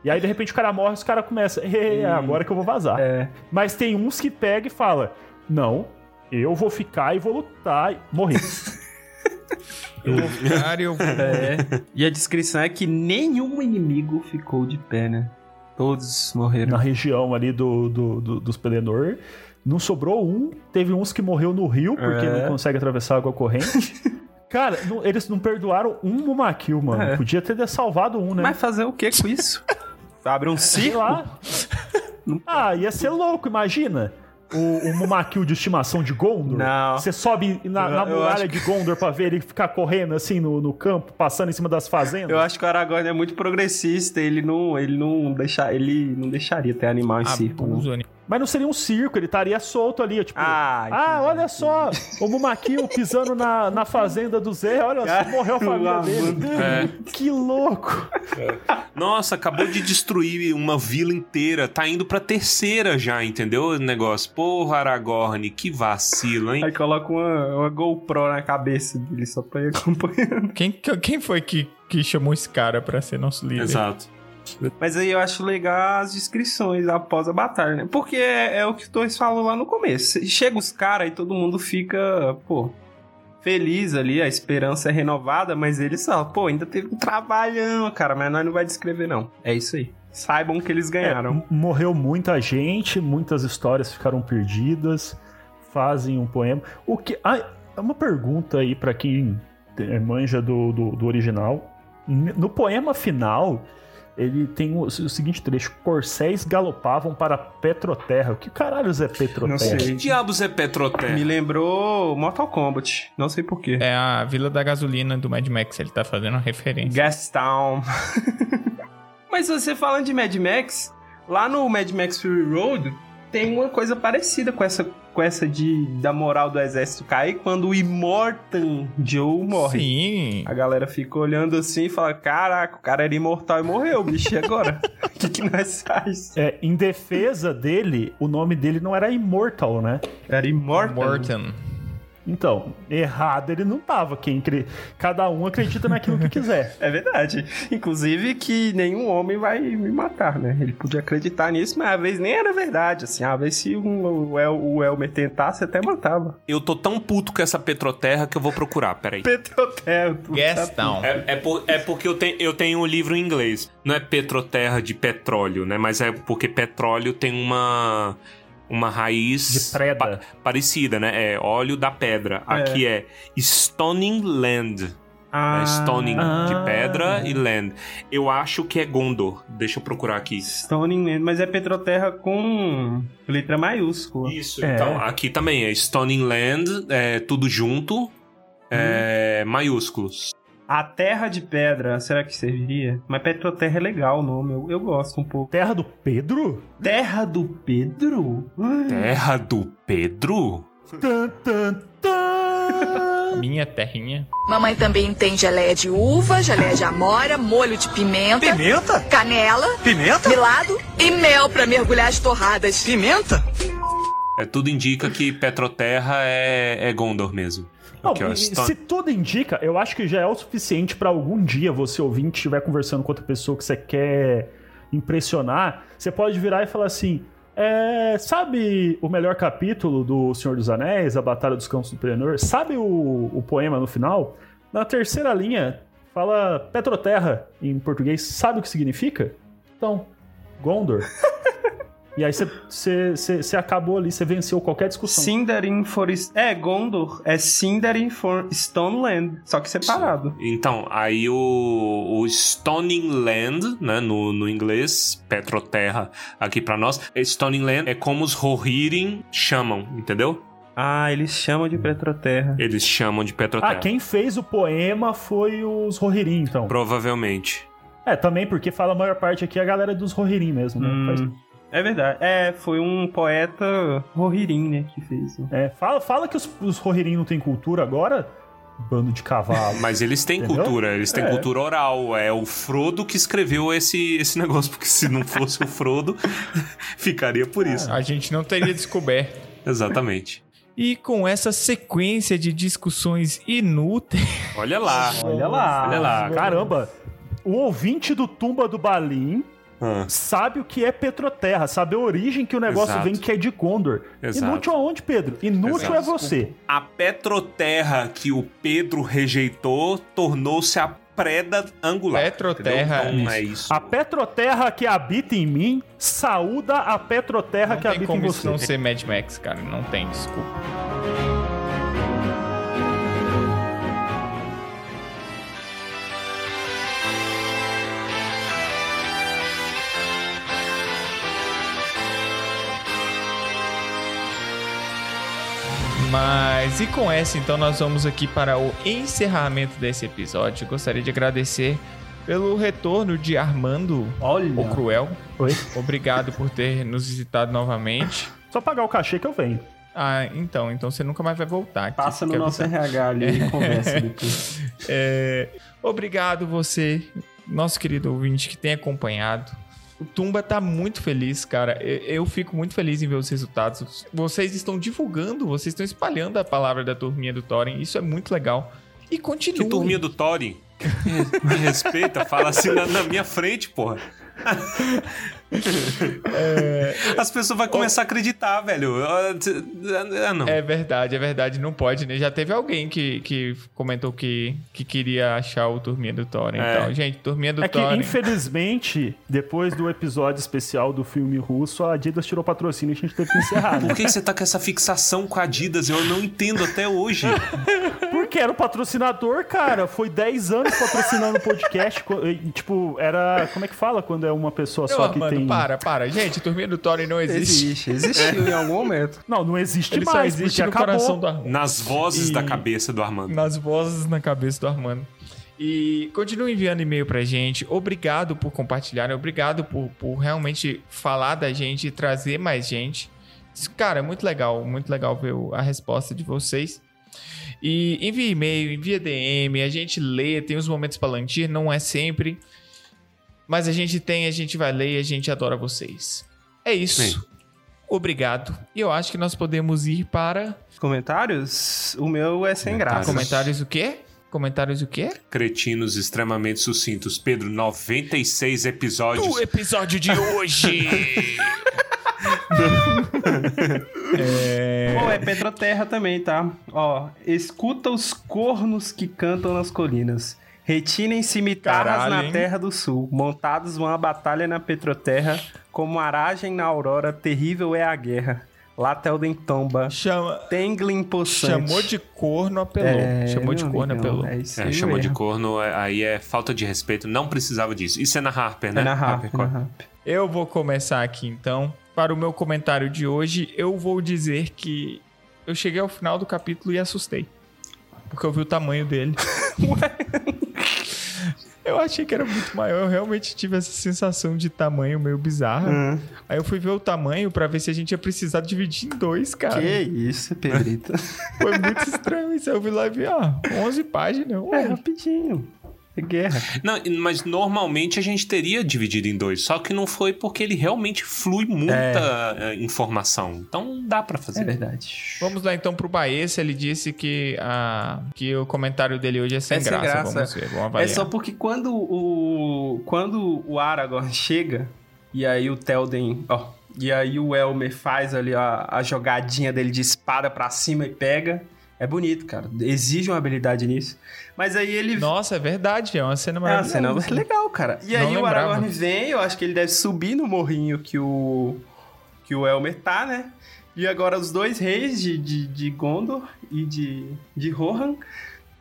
E aí, de repente, o cara morre, os caras começam, é agora que eu vou vazar. É. Mas tem uns que pega e fala, não, eu vou ficar e vou lutar e morrer. Eu vou ficar e eu vou... É. E a descrição é que nenhum inimigo ficou de pé, né? Todos morreram. Na região ali do, do, do- dos Pelennor. Não sobrou um. Teve uns que morreu no rio, porque É. não consegue atravessar a água corrente. Cara, não- eles não perdoaram um Mumakil, mano. É. Podia ter salvado um, né? Mas fazer o que com isso? Abre um Sei circo? lá. Ah, ia ser louco, imagina. O, o Mumakil de estimação de Gondor. Não. Você sobe na, na muralha de Gondor pra ver ele ficar correndo assim no, no campo, passando em cima das fazendas. Eu acho que o Aragorn é muito progressista, ele não, ele não, deixa, ele não deixaria ter animal em circo. né? Mas não seria um circo, ele estaria solto ali, tipo. Ah, Ah, olha só, o Mumakil pisando na, na fazenda do Zé, olha só, morreu a família dele. É. Que louco! Nossa, acabou de destruir uma vila inteira. Tá indo pra terceira já, entendeu? O negócio. Porra, Aragorn, que vacilo, hein? Aí coloca uma, uma GoPro na cabeça dele só pra ir acompanhando. Quem, quem foi que, que chamou esse cara pra ser nosso líder? Exato. Mas aí eu acho legal as descrições após a batalha, né? Porque é, é o que o Torres falou lá no começo. Chega os caras e todo mundo fica, pô, feliz ali, a esperança é renovada, mas eles falam, pô, ainda teve um trabalhão, cara, mas nós não vai descrever, não. É isso aí. Saibam que eles ganharam. M- Morreu muita gente, muitas histórias ficaram perdidas, fazem um poema. O que. Ah, é uma pergunta aí pra quem é, manja do, do, do original. No poema final, ele tem o, o seguinte trecho: Corcéis galopavam para Petroterra. O que caralhos é Petroterra? Não sei. Que diabos é Petroterra? Me lembrou Mortal Kombat. Não sei porquê. É a Vila da Gasolina do Mad Max, ele tá fazendo uma referência. Gastown. Mas você falando de Mad Max, lá no Mad Max Fury Road tem uma coisa parecida com essa com essa de da moral do exército cair quando o Immortan Joe morre. Sim. A galera fica olhando assim e fala: Caraca, o cara era imortal e morreu, bicho. E agora? O que, que nós faz? É, em defesa dele, o nome dele não era Immortal, né? Era imortal. Morton. Então, errado ele não tava. Quem cre... Cada um acredita naquilo que quiser. É verdade. Inclusive que nenhum homem vai me matar, né? Ele podia acreditar nisso, mas às vezes nem era verdade. Assim, às vezes se um, o, El, o Elmer tentasse, até matava. Eu tô tão puto com essa Petroterra que eu vou procurar, peraí. Petroterra. Gastown. É, é, por- é porque eu tenho, eu tenho um livro em inglês. Não é Petroterra de petróleo, né? Mas é porque petróleo tem uma uma raiz De preda. pa- parecida, né? É óleo da pedra. Aqui é Stoning Land. Ah, é Stoning Ah. de pedra e Land. Eu acho que é Gondor. Deixa eu procurar aqui. Stoning Land, mas é Petroterra com letra maiúscula. Isso. É. Então, aqui também é Stoning Land, é tudo junto, é, maiúsculos. A Terra de Pedra, será que serviria? Mas Petroterra é legal o nome, eu, eu gosto um pouco. Terra do Pedro? Terra do Pedro? Terra do Pedro? Tan, tan, tan. Minha terrinha. Mamãe também tem geleia de uva, geleia de amora, molho de pimenta, Pimenta? canela, Pimenta? milado e mel pra mergulhar as torradas. Pimenta? É, tudo indica que Petroterra é, é Gondor mesmo. Não, ó, e se tudo indica, eu acho que já é o suficiente pra algum dia você ouvinte estiver conversando com outra pessoa que você quer impressionar, você pode virar e falar assim: é, sabe o melhor capítulo do Senhor dos Anéis, a Batalha dos Campos do Pelennor? Sabe o, o poema no final? Na terceira linha fala Petroterra em português. Sabe o que significa? Então, Gondor. e aí você- acabou ali, você venceu qualquer discussão. Sindarin for... É, Gondor é Sindarin for Stoneland, só que separado. Então, aí o, o Stoning Land, né, no, no inglês, Petroterra aqui pra nós, Stoning Land é como os Rohirrim chamam, entendeu? Ah, eles chamam de Petroterra. Eles chamam de Petroterra. Ah, quem fez o poema foi os Rohirrim, então. Provavelmente. É, também porque fala a maior parte aqui é a galera dos Rohirrim mesmo, né? Hum. Faz- É verdade. É, foi um poeta Rohirrim, né, que fez. é, fala, fala que os, os Rohirrim não têm cultura agora, bando de cavalo. Mas eles têm Entendeu? cultura, eles têm É. cultura oral. É o Frodo que escreveu esse, esse negócio, porque se não fosse o Frodo, ficaria por isso. A gente não teria descoberto. Exatamente. E com essa sequência de discussões inúteis. Olha lá. Olha lá. Olha lá. Caramba, o ouvinte do Tumba do Balim Ah, sabe o que é Petroterra, sabe a origem que o negócio Exato. vem, que é de Gondor. Exato. Inútil aonde, Pedro? Inútil Exato. é você. A Petroterra que o Pedro rejeitou tornou-se a preda angular. Petroterra? Então é isso. A Petroterra que habita em mim saúda a Petroterra Não que tem habita em como isso você. não ser Mad Max, cara. Não tem, desculpa. Mas e com essa, então, nós vamos aqui para o encerramento desse episódio. Gostaria de agradecer pelo retorno de Armando, Olha. o Cruel. Oi? Obrigado por ter nos visitado novamente. Só pagar o cachê que eu venho. Ah, então, então você nunca mais vai voltar. aqui, Passa no quer nosso avisar. RH ali e conversa depois. É, obrigado você, nosso querido ouvinte que tem acompanhado. O Tumba tá muito feliz, cara. Eu, eu fico muito feliz em ver os resultados. Vocês estão divulgando, vocês estão espalhando a palavra da turminha do Thorin. Isso é muito legal. E continue. Que turminha do Thorin? Me respeita, fala assim na, na minha frente, porra. As pessoas vão começar a acreditar, velho. Ah, ah, não. É verdade, é verdade, não pode, né? Já teve alguém que, que comentou que, que queria achar o Turminha do Thorin. É. Então, gente, Turminha do É que, infelizmente, depois do episódio especial do filme russo, a Adidas tirou patrocínio e a gente teve que encerrar. né? Por que você tá com essa fixação com a Adidas? Eu não entendo até hoje. Por Porque era o patrocinador, cara. Foi 10 anos patrocinando o podcast. Tipo, era. Como é que fala quando é uma pessoa só que Armando, tem. Para, para. Gente, Turminha do Tony não existe. Existe, existiu em algum momento. Não, não existe Ele só mais. existe porque no acabou. coração do Armando. Nas vozes E- da cabeça do Armando. Nas vozes na cabeça do Armando. E continue enviando e-mail pra gente. Obrigado por compartilhar. Obrigado por, por realmente falar da gente e trazer mais gente. Cara, é muito legal. Muito legal ver a resposta de vocês. E envie e-mail, envia DM. A gente lê, tem os momentos pra lantir. Não é sempre. Mas a gente tem, a gente vai ler e a gente adora vocês. É isso. Sim. Obrigado. E eu acho que nós podemos ir para Comentários? O meu é sem graça. comentários o quê? Comentários o quê? Cretinos extremamente sucintos. Pedro, 96 episódios. do episódio de hoje. Pô, é Petroterra também, tá? Ó, escuta os cornos que cantam nas colinas. Retinem cimitarras Caralho, na hein? Terra do Sul. Montados uma batalha na Petroterra. Como aragem na aurora, terrível é a guerra. Lá Telden tomba. Chama, Tenglin possante. chamou de corno, apelou. É, chamou de corno, amigão, apelou. É isso É, chamou de corno, é- aí é falta de respeito. Não precisava disso. Isso é na Harper, né? É na Harp, é na Harper. Harp. Eu vou começar aqui então. Para o meu comentário de hoje, eu vou dizer que eu cheguei ao final do capítulo e assustei. Porque eu vi o tamanho dele. eu achei que era muito maior. Eu realmente tive essa sensação de tamanho meio bizarra. Hum. Aí eu fui ver o tamanho pra ver se a gente ia precisar dividir em dois, cara. Que isso, Pedrito. Foi muito estranho isso. Eu vi lá e vi, ah, 11 páginas. é, Ué, rapidinho. É guerra. Não, mas normalmente a gente teria dividido em dois. Só que não foi porque ele realmente flui muita eh, informação. Então dá pra fazer. É verdade. Vamos lá então pro Baessa. Ele disse que, a, que o comentário dele hoje é sem, É sem graça. graça. Vamos ver, vamos É avaliar. só porque quando o quando o Aragorn chega e aí o Telden, ó, e aí o Elmer faz ali a, a jogadinha dele de espada pra cima e pega, é bonito, cara. Exige uma habilidade nisso. Mas aí ele Nossa, é verdade. É uma cena é uma maravilhosa. cena legal, cara. E Não aí o. Aragorn vem, eu acho que ele deve subir no morrinho que o que o Elmer tá, né? E agora os dois reis de, de, de Gondor e de, de Rohan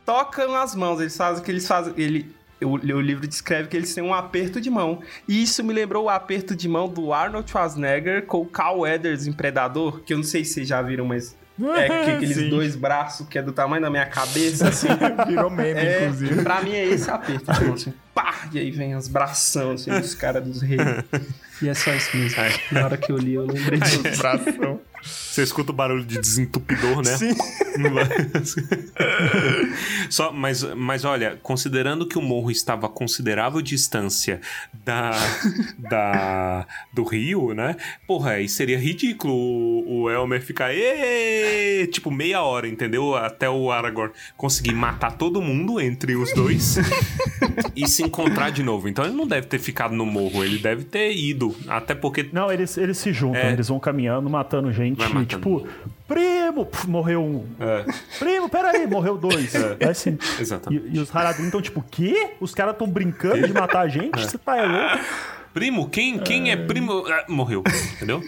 tocam as mãos. Eles fazem o que eles fazem. Ele, o, o livro descreve que eles têm um aperto de mão. E isso me lembrou o aperto de mão do Arnold Schwarzenegger com o Carl Weathers em Predador, que eu não sei se vocês já viram, mas é que aqueles Sim. dois braços que é do tamanho da minha cabeça, assim. Virou meme, É, inclusive. pra mim é esse aperto, tipo assim, pá, e aí vem as bração, assim, dos caras dos reis. E é só isso mesmo. Na hora que eu li, eu lembrei disso. Bração. Você escuta o barulho de desentupidor, né? Sim. Só, mas, mas olha, considerando que o morro estava a considerável distância da, da, do rio, né? Porra, aí seria ridículo o, o Elmer ficar "Ê!", tipo meia hora, entendeu? Até o Aragorn conseguir matar todo mundo entre os dois e se encontrar de novo. Então ele não deve ter ficado no morro, ele deve ter ido. Até porque Não, eles, eles se juntam, É. eles vão caminhando, matando gente. Tipo, primo, pf, morreu um. É, Primo, peraí, morreu dois. É assim. exatamente. E, e os Haradrim estão tipo, quê? Os caras estão brincando de matar a gente? Você tá é louco? Primo, quem, quem é primo? Ah, morreu, entendeu?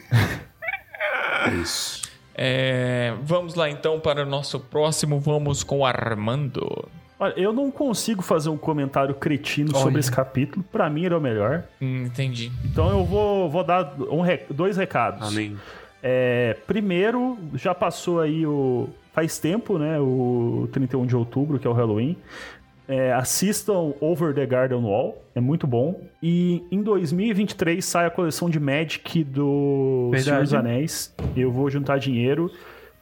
É isso. É, vamos lá então para o nosso próximo. Vamos com o Armando. Olha, eu não consigo fazer um comentário cretino Olha. sobre esse capítulo. Pra mim, ele é o melhor. Hum, entendi. Então eu vou, vou dar um dois recados. Amém. É, primeiro, já passou aí o. Faz tempo, né? O 31 de outubro, que é o Halloween. É, assistam Over the Garden Wall, é muito bom. E em 2023 sai a coleção de Magic do Verdade. Senhor dos Anéis. Eu vou juntar dinheiro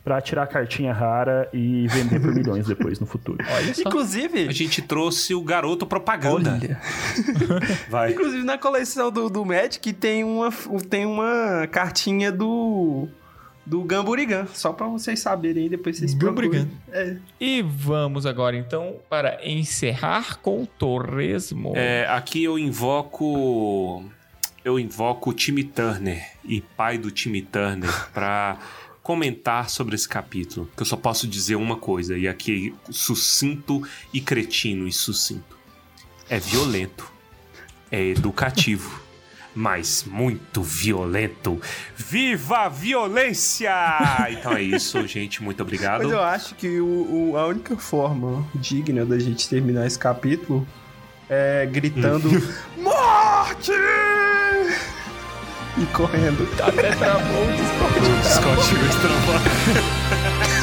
pra tirar a cartinha rara e vender por milhões depois no futuro. Olha só. A Inclusive, gente trouxe o garoto propaganda. olha, Vai. inclusive na coleção do, do Magic tem uma, tem uma cartinha do do Gamburigan, só pra vocês saberem aí, depois vocês Gamburigan. É. E vamos agora então para encerrar com o Torresmo. É, aqui eu invoco. Eu invoco o Timmy Turner e pai do Timmy Turner pra comentar sobre esse capítulo. Que eu só posso dizer uma coisa, e aqui sucinto e cretino e sucinto. É violento. É educativo. mas muito violento. Viva a violência! Então é isso, gente. Muito obrigado. Mas eu acho que o, o- a única forma digna da gente terminar esse capítulo é gritando Morte! E correndo. Até travou o Discord. Scott Westron.